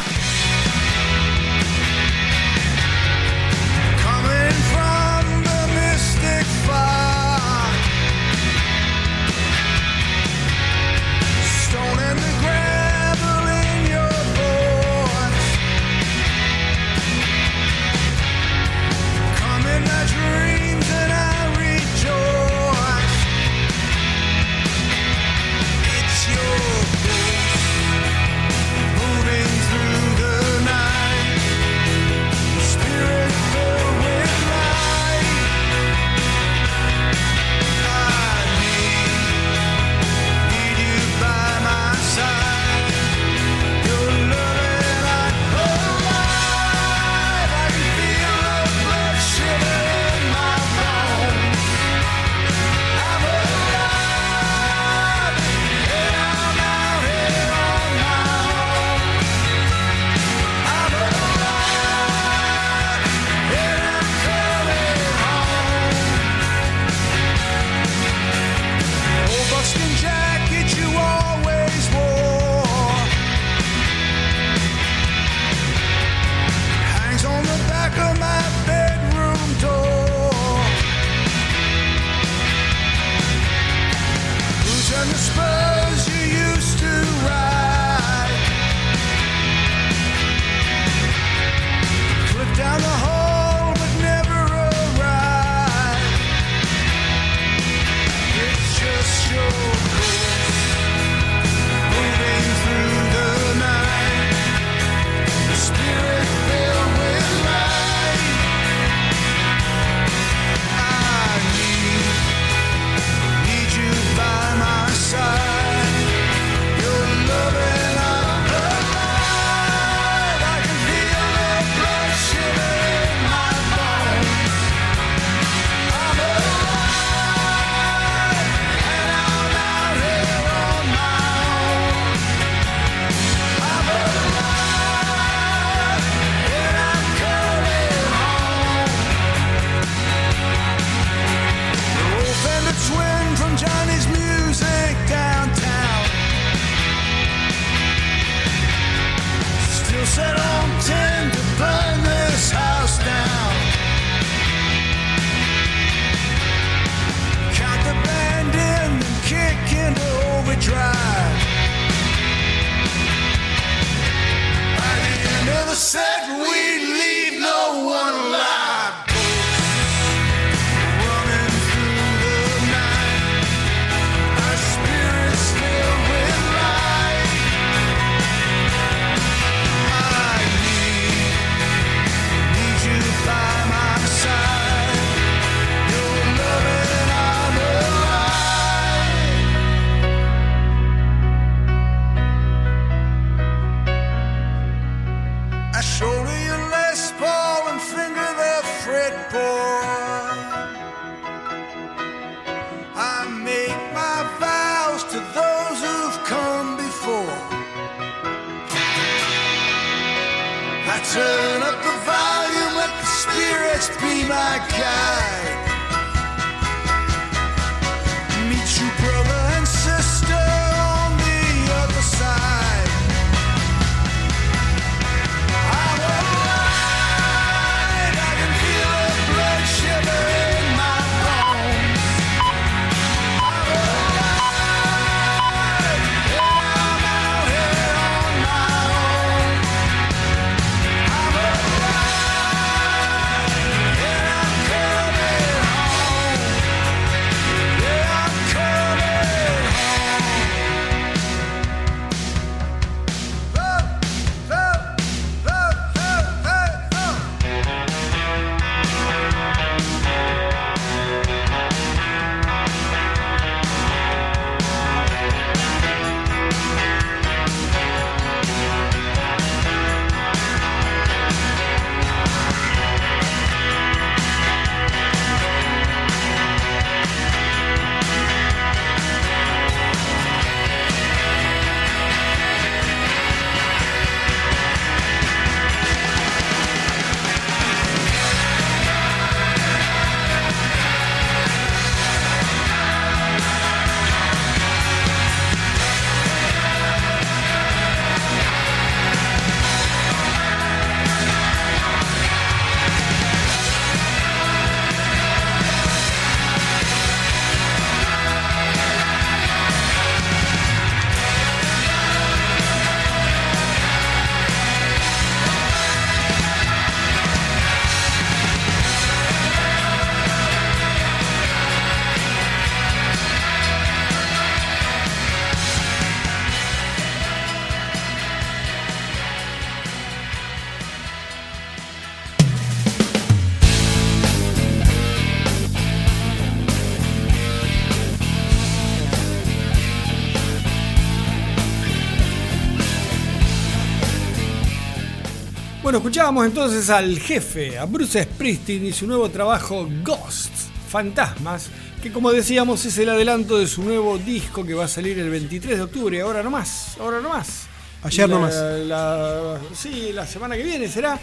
Escuchábamos entonces al jefe, a Bruce Springsteen y su nuevo trabajo Ghosts, Fantasmas, que como decíamos es el adelanto de su nuevo disco que va a salir el 23 de octubre, ahora nomás, ahora nomás. Ayer La- nomás. la- sí, la semana que viene será,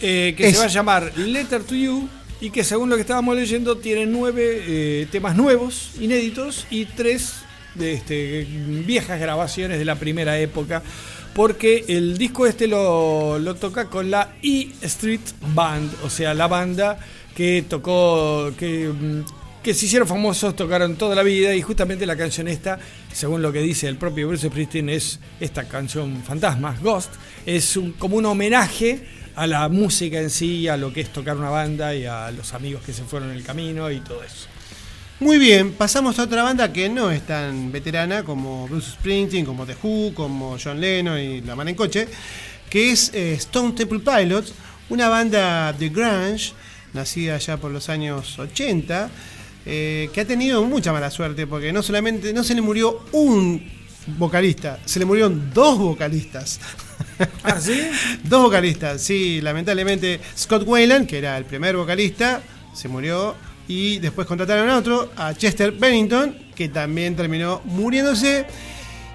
eh, que Es- se va a llamar Letter to You y que según lo que estábamos leyendo tiene nueve eh, temas nuevos, inéditos y tres de este, viejas grabaciones de la primera época. Porque el disco este lo, toca con la E Street Band, o sea, la banda que tocó, que, mm, que se hicieron famosos, tocaron toda la vida y justamente la canción esta, según lo que dice el propio Bruce Springsteen, es esta canción Fantasmas, Ghost, es un- como un homenaje a la música en sí, a lo que es tocar una banda y a los amigos que se fueron en el camino y todo eso. Muy bien, pasamos a otra banda que no es tan veterana como Bruce Springsteen, como The Who, como John Lennon y La Mano en Coche, que es eh, Stone Temple Pilots, una banda de grunge, nacida ya por los años 80, eh, que ha tenido mucha mala suerte porque no solamente no se le murió un vocalista, se le murieron dos vocalistas. ¿Ah, sí? Dos vocalistas, sí, lamentablemente Scott Wayland, que era el primer vocalista, se murió y después contrataron a otro, a Chester Bennington, que también terminó muriéndose.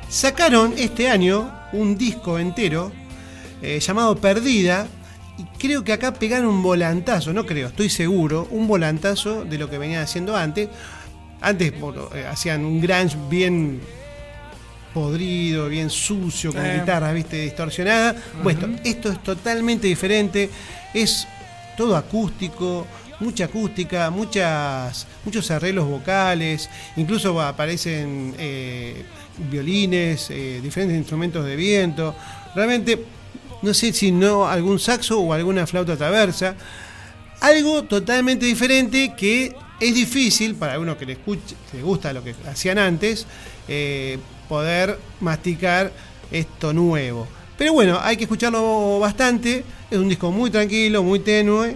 Sacaron este año un disco entero eh, llamado Perdida y creo que acá pegaron un volantazo, no creo, estoy seguro, un volantazo de lo que venían haciendo antes. Antes bueno, eh, hacían un grunge bien podrido, bien sucio, con Eh. guitarras, viste, distorsionada. Bueno, esto es totalmente diferente, es todo acústico, mucha acústica, muchas, muchos arreglos vocales, incluso aparecen eh, violines, eh, diferentes instrumentos de viento. Realmente, no sé si no algún saxo o alguna flauta traversa. Algo totalmente diferente que es difícil para uno que le, escuche, le gusta lo que hacían antes, eh, poder masticar esto nuevo. Pero bueno, hay que escucharlo bastante. Es un disco muy tranquilo, muy tenue,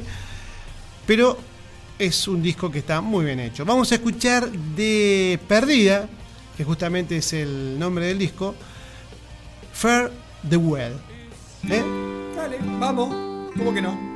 pero es un disco que está muy bien hecho. Vamos a escuchar de Perdida, que justamente es el nombre del disco, Fair the Well. ¿Eh? Dale, vamos. ¿Cómo que no?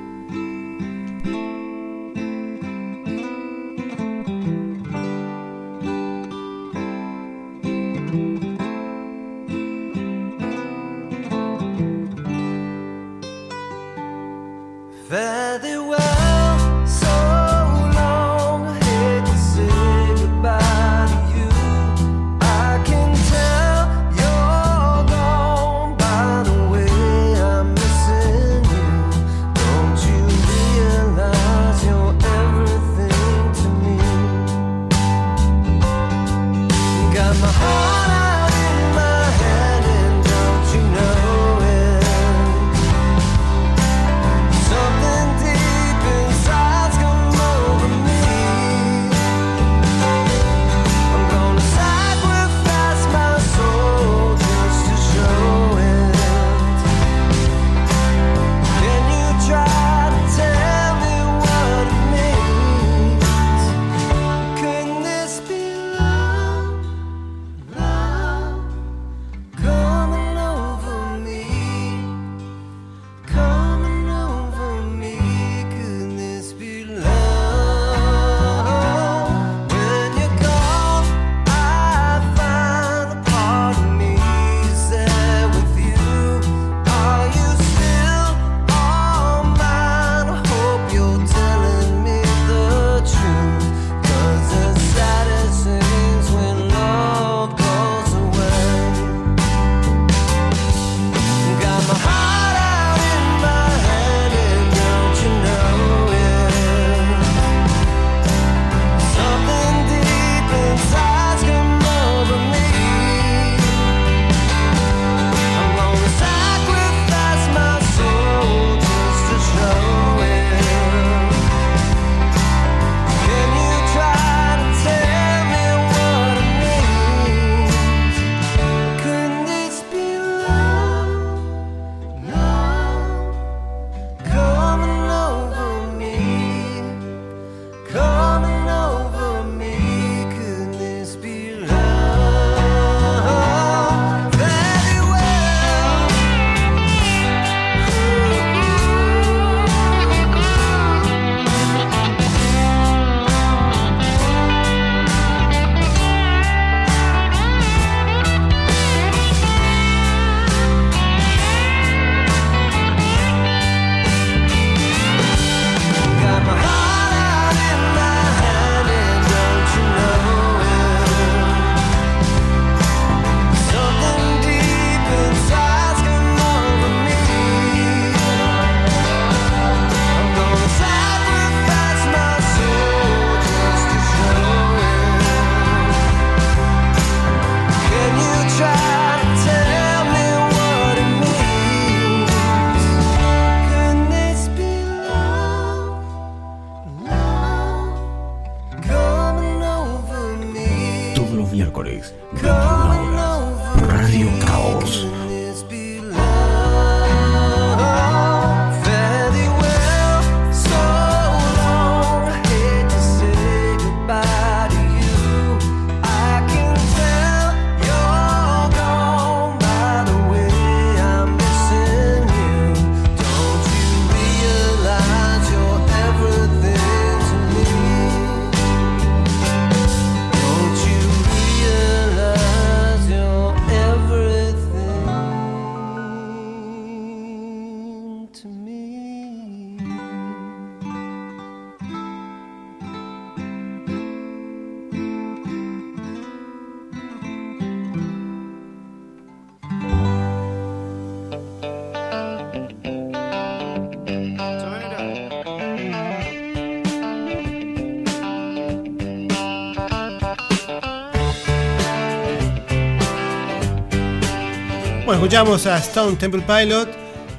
Escuchamos a Stone Temple Pilot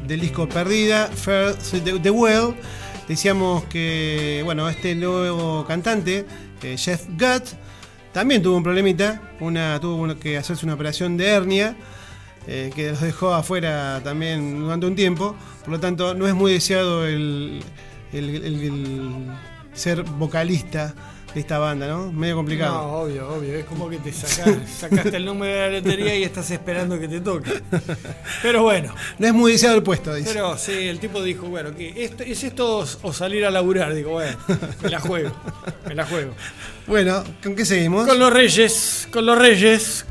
del disco Perdida, Fair the, Well. Decíamos que, bueno, este nuevo cantante, eh, Jeff Gutt, también tuvo un problemita, una, tuvo que hacerse una operación de hernia, eh, que los dejó afuera también durante un tiempo. Por lo tanto, no es muy deseado el ser vocalista de esta banda, ¿no? Medio complicado. No, obvio, obvio. Es como que te sacás, sacaste el número de la lotería y estás esperando que te toque. Pero bueno, No es muy deseado el puesto, dice. pero sí, el tipo dijo, bueno, esto, ¿es esto o salir a laburar? Digo, bueno, me la juego, me la juego. Bueno, ¿con qué seguimos? Con los reyes, con los reyes,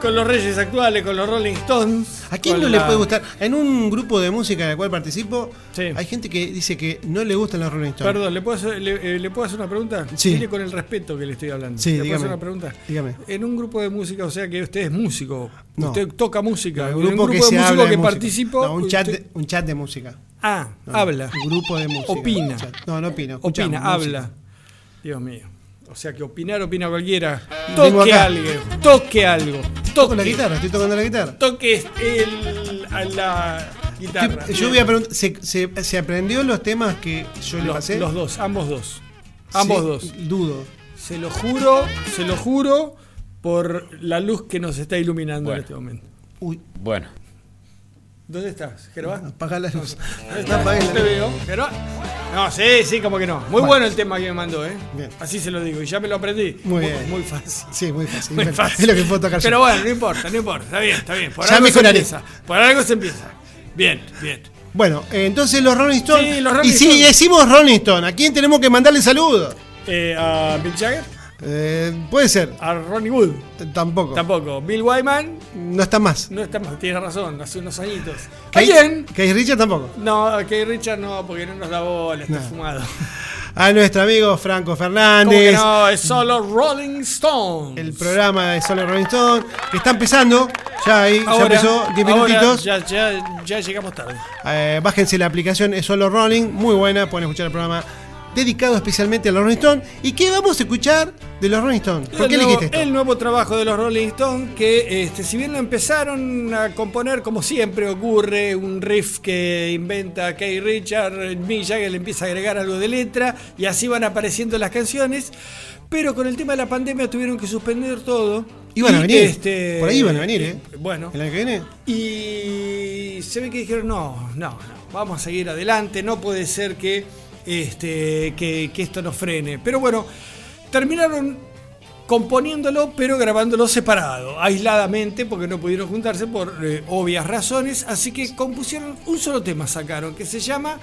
con los reyes actuales, con los Rolling Stones. ¿A quién no le puede gustar? En un grupo de música en el cual participo, Sí. hay gente que dice que no le gustan los Rolling Stones. Perdón, ¿le puedo, hacer, le, eh, ¿le puedo hacer una pregunta? Sí. Mire con el respeto que le estoy hablando. Sí, ¿Le puedo dígame. hacer una pregunta? Dígame. En un grupo de música, o sea que usted es músico, No. usted toca música. Un en un grupo grupo que de se músicos habla de que música. participo. No, un, chat usted- de, un chat de música. Ah, habla. Un grupo de música. Opina. No, no opina. Opina, música. habla. Dios mío. O sea que opinar, opina cualquiera. Toque algo. Toque algo. Toco la Toque. guitarra, estoy tocando la guitarra. Toque el, a la guitarra. Yo voy a preguntar, ¿se, se, se aprendió los temas que yo le los, pasé? los dos, ambos dos. Ambos Sí, dos. Dudo. Se lo juro, se lo juro por la luz que nos está iluminando Bueno. en este momento. Uy, Bueno, ¿Dónde estás, Gerván? apaga la luz. ¿Dónde No la ¿Te veo? ¿Gerván? No, sí, sí, como que no. Muy bueno, el tema que me mandó, ¿eh? Bien. Así se lo digo, y ya me lo aprendí. Muy bien. Muy fácil. Sí, muy fácil. Muy fácil. Es lo que puedo tocar yo. Pero bueno, no importa, no importa. Está bien, está bien. Por Ya algo se empieza. Por algo se empieza. Bien, bien. Bueno, eh, entonces los Rolling Stones. Sí, los Rolling y si decimos Rolling Stone, ¿a quién tenemos que mandarle saludos? Eh, ¿A Mick Jagger? Eh, puede ser. ¿A Ronnie Wood? T- Tampoco. Tampoco. Bill Wyman No está más. no está más, tiene razón, hace unos añitos. ¿A Keith- Richard tampoco. No, Keith Richard no, porque no nos da bola, está No. fumado. A nuestro amigo Franco ¿Cómo que Fernández. no? Es solo Rolling Stones. El programa de Solo Rolling Stone. Que está empezando. Ya ahí, ya Ahora, empezó. 10 ahora minutitos. Ya, ya, ya llegamos tarde. Eh, bájense la aplicación, es Solo Rolling. Muy buena. Pueden escuchar el programa dedicado especialmente a los Rolling Stone. ¿Y qué vamos a escuchar de los Rolling Stone? ¿Por qué el, nuevo, elegiste esto? el nuevo trabajo de los Rolling Stones que este, si bien lo empezaron a componer como siempre ocurre, un riff que inventa Kay Richard, Mick Jagger le empieza a agregar algo de letra y así van apareciendo las canciones, pero con el tema de la pandemia tuvieron que suspender todo. Iban a Y, venir. este, Por ahí iban a venir, ¿eh? Bueno, ¿El año que viene? y se ve que dijeron, no, no, no, vamos a seguir adelante, no puede ser que, este, que, esto nos frene. Pero bueno, terminaron componiéndolo, pero grabándolo separado, aisladamente, porque no pudieron juntarse por eh, obvias razones, así que compusieron un solo tema, sacaron, que se llama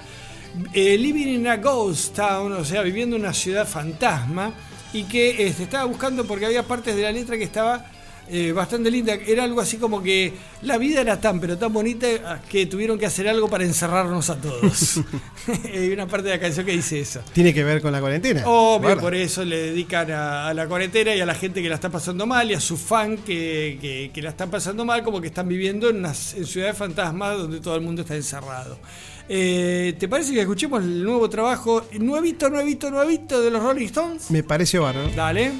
eh, Living in a Ghost Town, o sea, viviendo en una ciudad fantasma, y que este, estaba buscando porque había partes de la letra que estaba eh, bastante linda. Era algo así como que la vida era tan, pero tan bonita que tuvieron que hacer algo para encerrarnos a todos. Hay una parte de la canción que dice eso. Tiene que ver con la cuarentena. Guarda. por eso le dedican a, a la cuarentena y a la gente que la está pasando mal y a sus fans que, que- que la están pasando mal, como que están viviendo en, unas, en ciudades fantasmas donde todo el mundo está encerrado. Eh, ¿Te parece que escuchemos el nuevo trabajo, nuevito, nuevito, nuevito de los Rolling Stones? Me pareció bárbaro. Dale.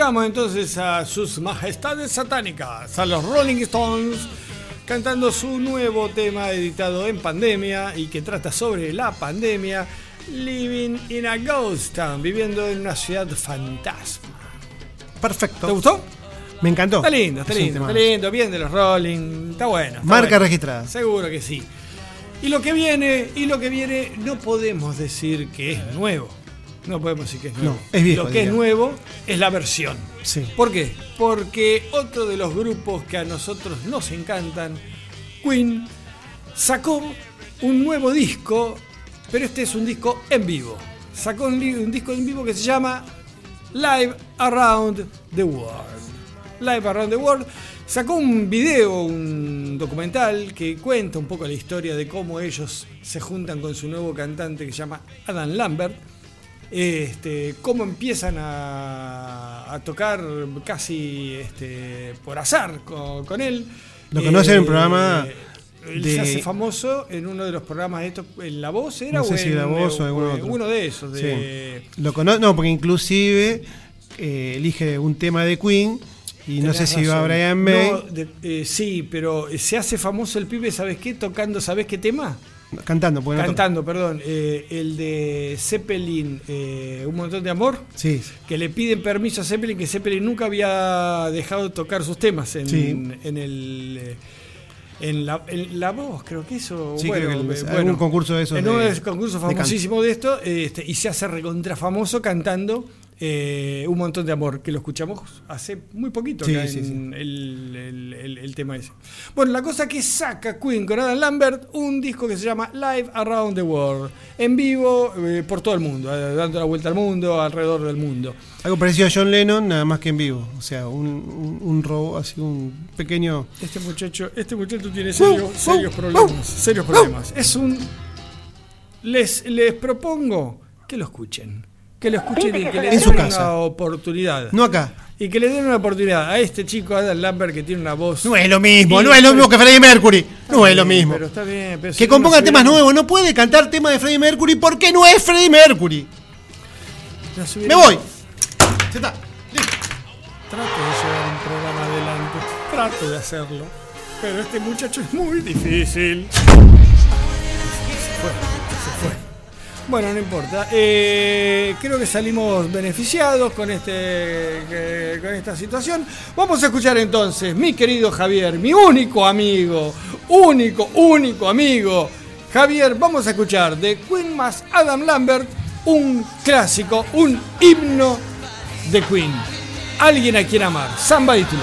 Escuchamos entonces a sus majestades satánicas, a los Rolling Stones, cantando su nuevo tema editado en pandemia y que trata sobre la pandemia, Living in a Ghost Town, viviendo en una ciudad fantasma. Perfecto. ¿Te gustó? Me encantó. Está lindo, está Es lindo, está lindo, bien de los Rolling, está bueno. está Marca bueno. registrada. Seguro que sí. Y lo que viene, y lo que viene, no podemos decir que es nuevo. No podemos decir que es nuevo. No, es viejo, Lo que es nuevo es la versión. Sí. ¿Por qué? Porque otro de los grupos que a nosotros nos encantan, Queen, sacó un nuevo disco, pero este es un disco en vivo. Sacó un, un disco en vivo que se llama Live Around the World. Live Around the World. Sacó un video, un documental que cuenta un poco la historia de cómo ellos se juntan con su nuevo cantante que se llama Adam Lambert. Este, cómo empiezan a, a tocar casi este, por azar con, con él. Lo conoce en un Eh, programa Él de- se hace famoso en uno de los programas de estos, en La Voz era No sé o si en- La Voz o o alguno en otro. uno de esos. De, Sí. Lo cono- no, porque inclusive eh, elige un tema de Queen y no sé si va. Brian May No, de- eh, sí, pero se hace famoso el pibe, ¿sabes qué? Tocando, ¿sabes qué tema? Cantando. no toca. Cantando, perdón. eh, el de Zeppelin, eh, Un montón de amor. Sí, Que le piden permiso a Zeppelin, que Zeppelin nunca había dejado de tocar sus temas en, Sí. en el. eh, En la, en la voz, creo que eso. Sí, bueno, creo que eh, algún bueno, concurso de esos En de- de esos concursos de de esto, este, y se hace recontra famoso cantando eh, un montón de amor, que lo escuchamos hace muy poquito Sí, acá sí, en sí. El, el- el- el tema ese. Bueno, la cosa que saca Queen con Adam Lambert, un disco que se llama Live Around the World, en vivo eh, por todo el mundo, eh, dando la vuelta al mundo, alrededor del mundo. Algo parecido a John Lennon, nada más que en vivo. O sea, un, un, un robo, así un pequeño. Este muchacho, este muchacho tiene serios, serios problemas. Serios problemas. Es un. Les, les propongo que lo escuchen. Que lo escuchen y que le En den una oportunidad. No acá. Y que le den una oportunidad a este chico Adam Lambert que tiene una voz. No es lo mismo, no es lo mismo que Freddie Mercury. No es lo mismo. Pero está bien. pero si Que componga temas nuevos, no puede cantar temas de Freddie Mercury porque no es Freddie Mercury. Me voy. Ya está. Trato de llevar un programa adelante. Trato de hacerlo. Pero este muchacho es muy difícil. Se se. Bueno, no importa. Eh, creo que salimos beneficiados con, este, con esta situación. Vamos a escuchar entonces, mi querido Javier, mi único amigo, único, único amigo. Javier, vamos a escuchar de Queen más Adam Lambert un clásico, un himno de Queen. Alguien a quien amar. Somebody to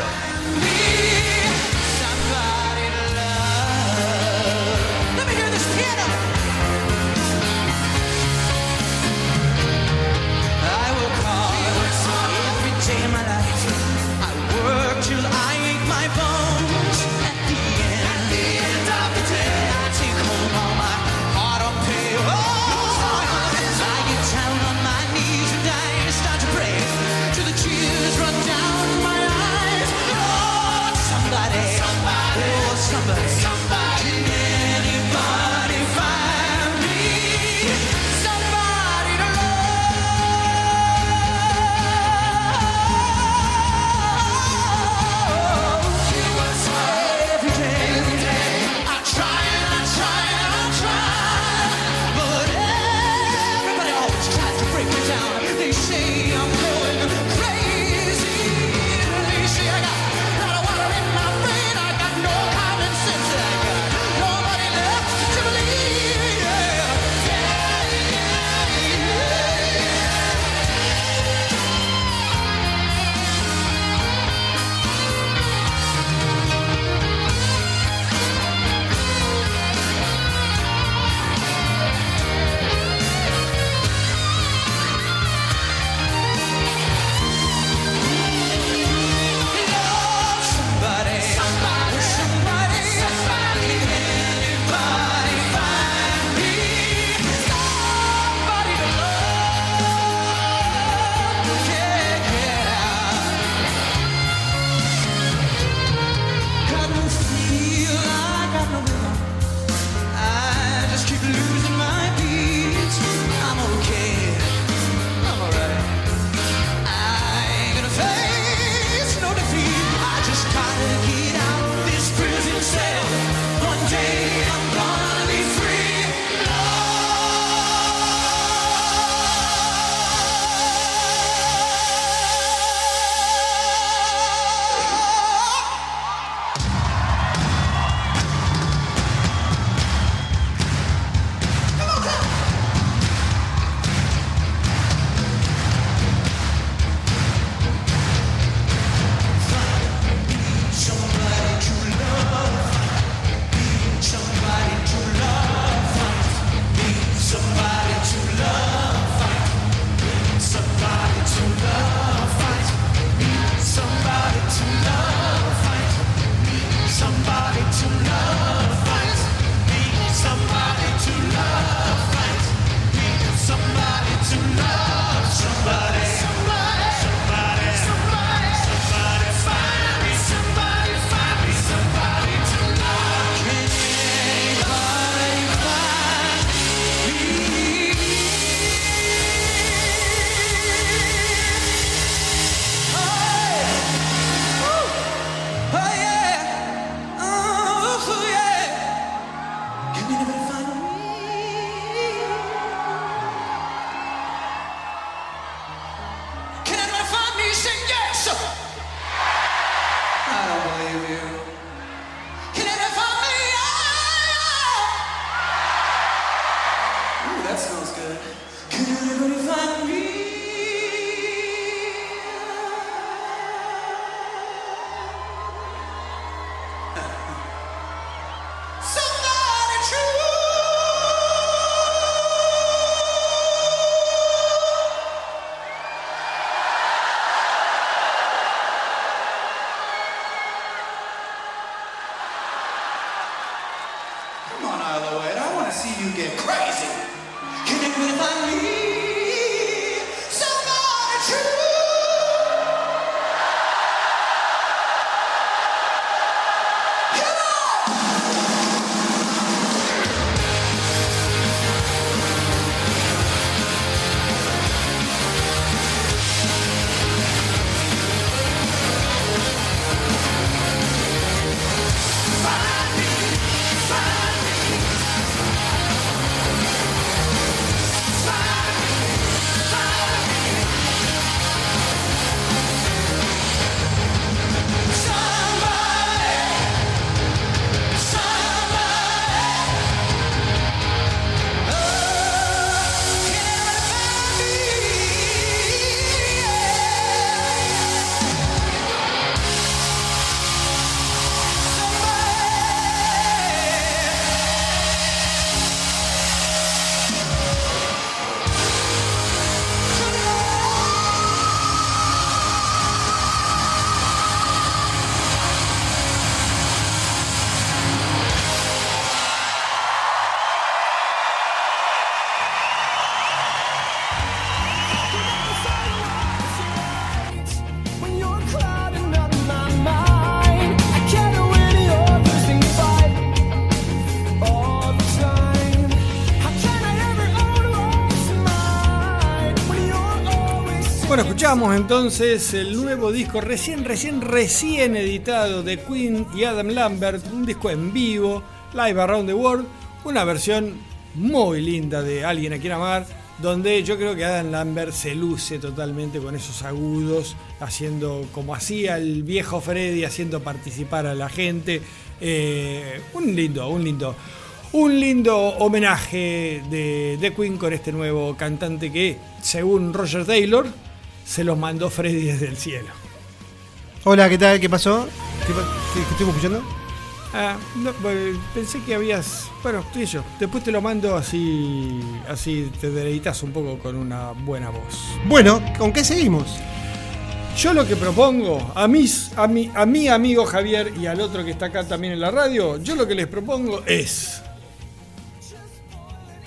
escuchamos entonces el nuevo disco recién, recién, recién editado de Queen y Adam Lambert, un disco en vivo, Live Around the World, una versión muy linda de Alguien a quien amar, donde yo creo que Adam Lambert se luce totalmente con esos agudos, haciendo como hacía el viejo Freddy, haciendo participar a la gente. Eh, un lindo, un lindo. Un lindo homenaje de, de Queen con este nuevo cantante que, según Roger Taylor, se los mandó Freddy desde el cielo. Hola, ¿qué tal? ¿Qué pasó? ¿Qué, qué- qué estuvimos escuchando? Ah, no, bueno, pensé que habías. Bueno, yo. Después te lo mando así. Así te deleitas un poco con una buena voz. Bueno, ¿con qué seguimos? Yo lo que propongo a mis, a mi, a mi amigo Javier y al otro que está acá también en la radio, yo lo que les propongo es.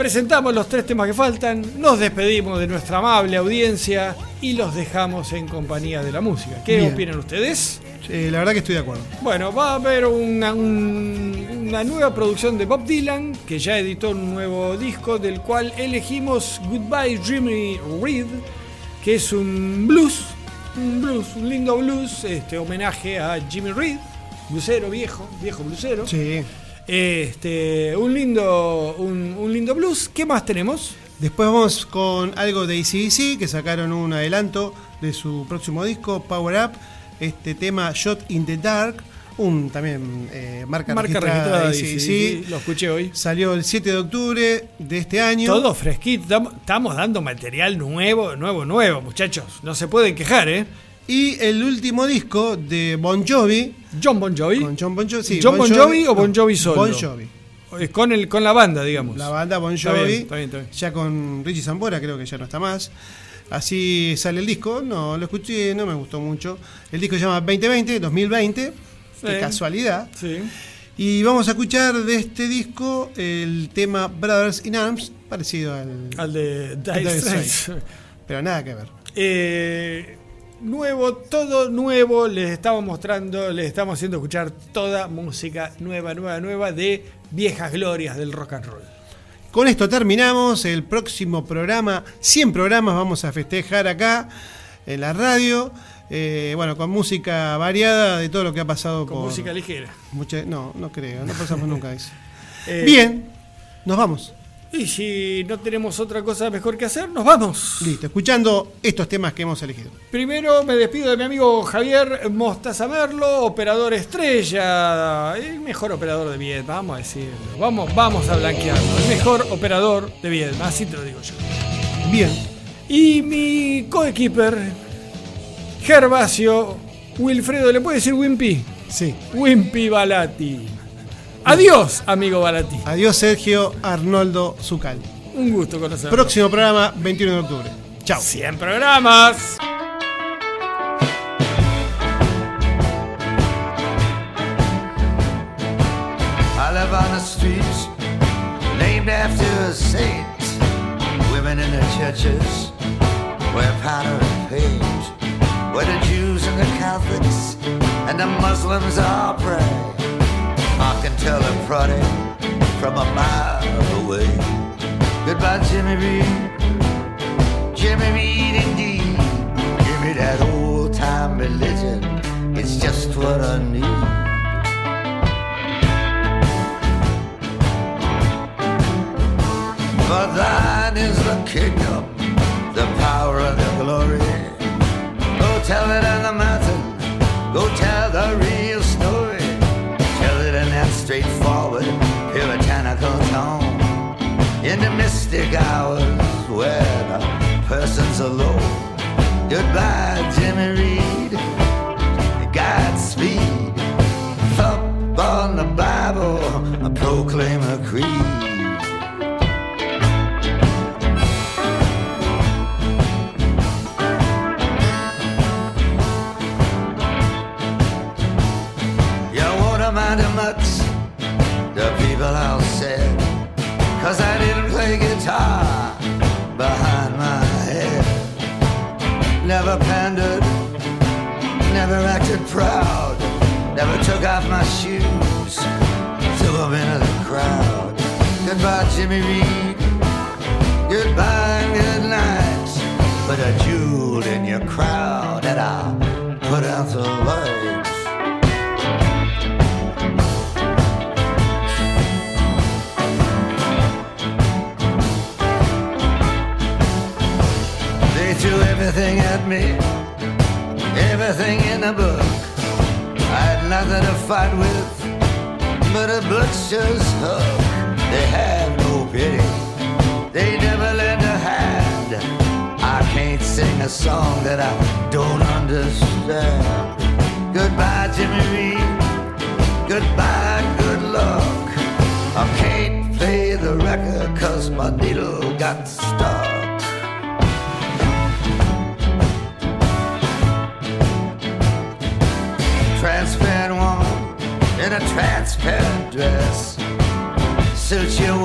Presentamos los tres temas que faltan, nos despedimos de nuestra amable audiencia y los dejamos en compañía de la música. ¿Qué Bien. opinan ustedes? Eh, la verdad que estoy de acuerdo. Bueno, va a haber una, un- una nueva producción de Bob Dylan, que ya editó un nuevo disco, del cual elegimos Goodbye Jimmy Reed, que es un blues, un blues, un lindo blues, este homenaje a Jimmy Reed, blusero viejo, viejo blusero. Sí. Este, un lindo, un, un lindo blues. ¿Qué más tenemos? Después vamos con algo de ACDC, que sacaron un adelanto de su próximo disco, Power Up. Este tema Shot in the Dark, un también eh, marca, Marca registrada registrada, de sí, AC/DC. sí, lo escuché hoy. Salió el 7 de octubre de este año. Todo fresquito, estamos dando material nuevo, nuevo, nuevo, muchachos. No se pueden quejar, ¿eh? Y el último disco de Bon Jovi. John Bon Jovi. Con John Bon Jovi. sí, ¿John Bon Jovi o Bon Jovi solo? Bon Jovi. Con, el, con la banda, digamos. La banda Bon Está Jovi. bien, está bien, está bien. Ya con Richie Zambora, creo que ya no está más. Así sale el disco. No, lo escuché, no me gustó mucho. El disco se llama 2020, 2020. Qué casualidad. Sí. Y vamos a escuchar de este disco el tema Brothers in Arms, parecido al, Al de Dire. Pero nada que ver. Eh, nuevo, todo nuevo. Les estamos mostrando, les estamos haciendo escuchar toda música nueva, nueva, nueva de viejas glorias del rock and roll. Con esto terminamos. El próximo programa, 100 programas, vamos a festejar acá en la radio. Eh, bueno, con música variada de todo lo que ha pasado Con por. música ligera. mucha- no, no creo, no pasamos nunca eso. Eh, Bien, nos vamos. Y si no tenemos otra cosa mejor que hacer, nos vamos. Listo, escuchando estos temas que hemos elegido. Primero me despido de mi amigo Javier Mostaza Merlo, operador estrella, el mejor operador de Vietnam, vamos a decirlo. Vamos, vamos a blanquearlo. El mejor operador de Vietnam, así te lo digo yo. Bien, Y mi coequiper, Gervasio Wilfredo, ¿le puede decir Wimpy? sí. Wimpy Balati. Adiós, amigo Balati. Adiós, Sergio Arnoldo Zucal. Un gusto conocerlo. Próximo programa, 21 de octubre. Chao. 100 programas. I live on the streets, late named after a saint. Women in the churches wear powder and paint. Where the Jews and the Catholics and the Muslims all pray. Can tell a prodding from a mile away. Goodbye, Jimmy Reed. Jimmy Reed, indeed. Give me that old time religion. It's just what I need. For thine is the kingdom, the power and the glory. Go tell it person's alone. Goodbye, Jimmy Reed. Godspeed. Thump on the Bible, I proclaim a creed. Never acted proud. Never took off my shoes, threw them into the crowd. Goodbye, Jimmy Reed. Goodbye and good night. Put a jewel in your crowd and I'll put out the lights. They threw everything at me, everything in a book. I had nothing to fight with but a butcher's hook. They had no pity, they never lend a hand. I can't sing a song that I don't understand. Goodbye, Jimmy Reed. Goodbye, good luck. I can't play the record cause my needle got stuck.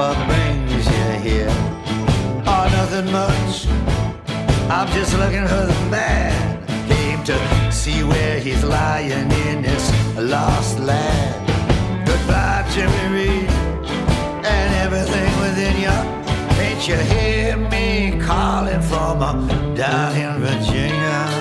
What brings you here? Oh, nothing much. I'm just looking for the man. Came to see where he's lying in this lost land. Goodbye, Jimmy Reed, and everything within you. Can't you hear me calling from uh, down in Virginia?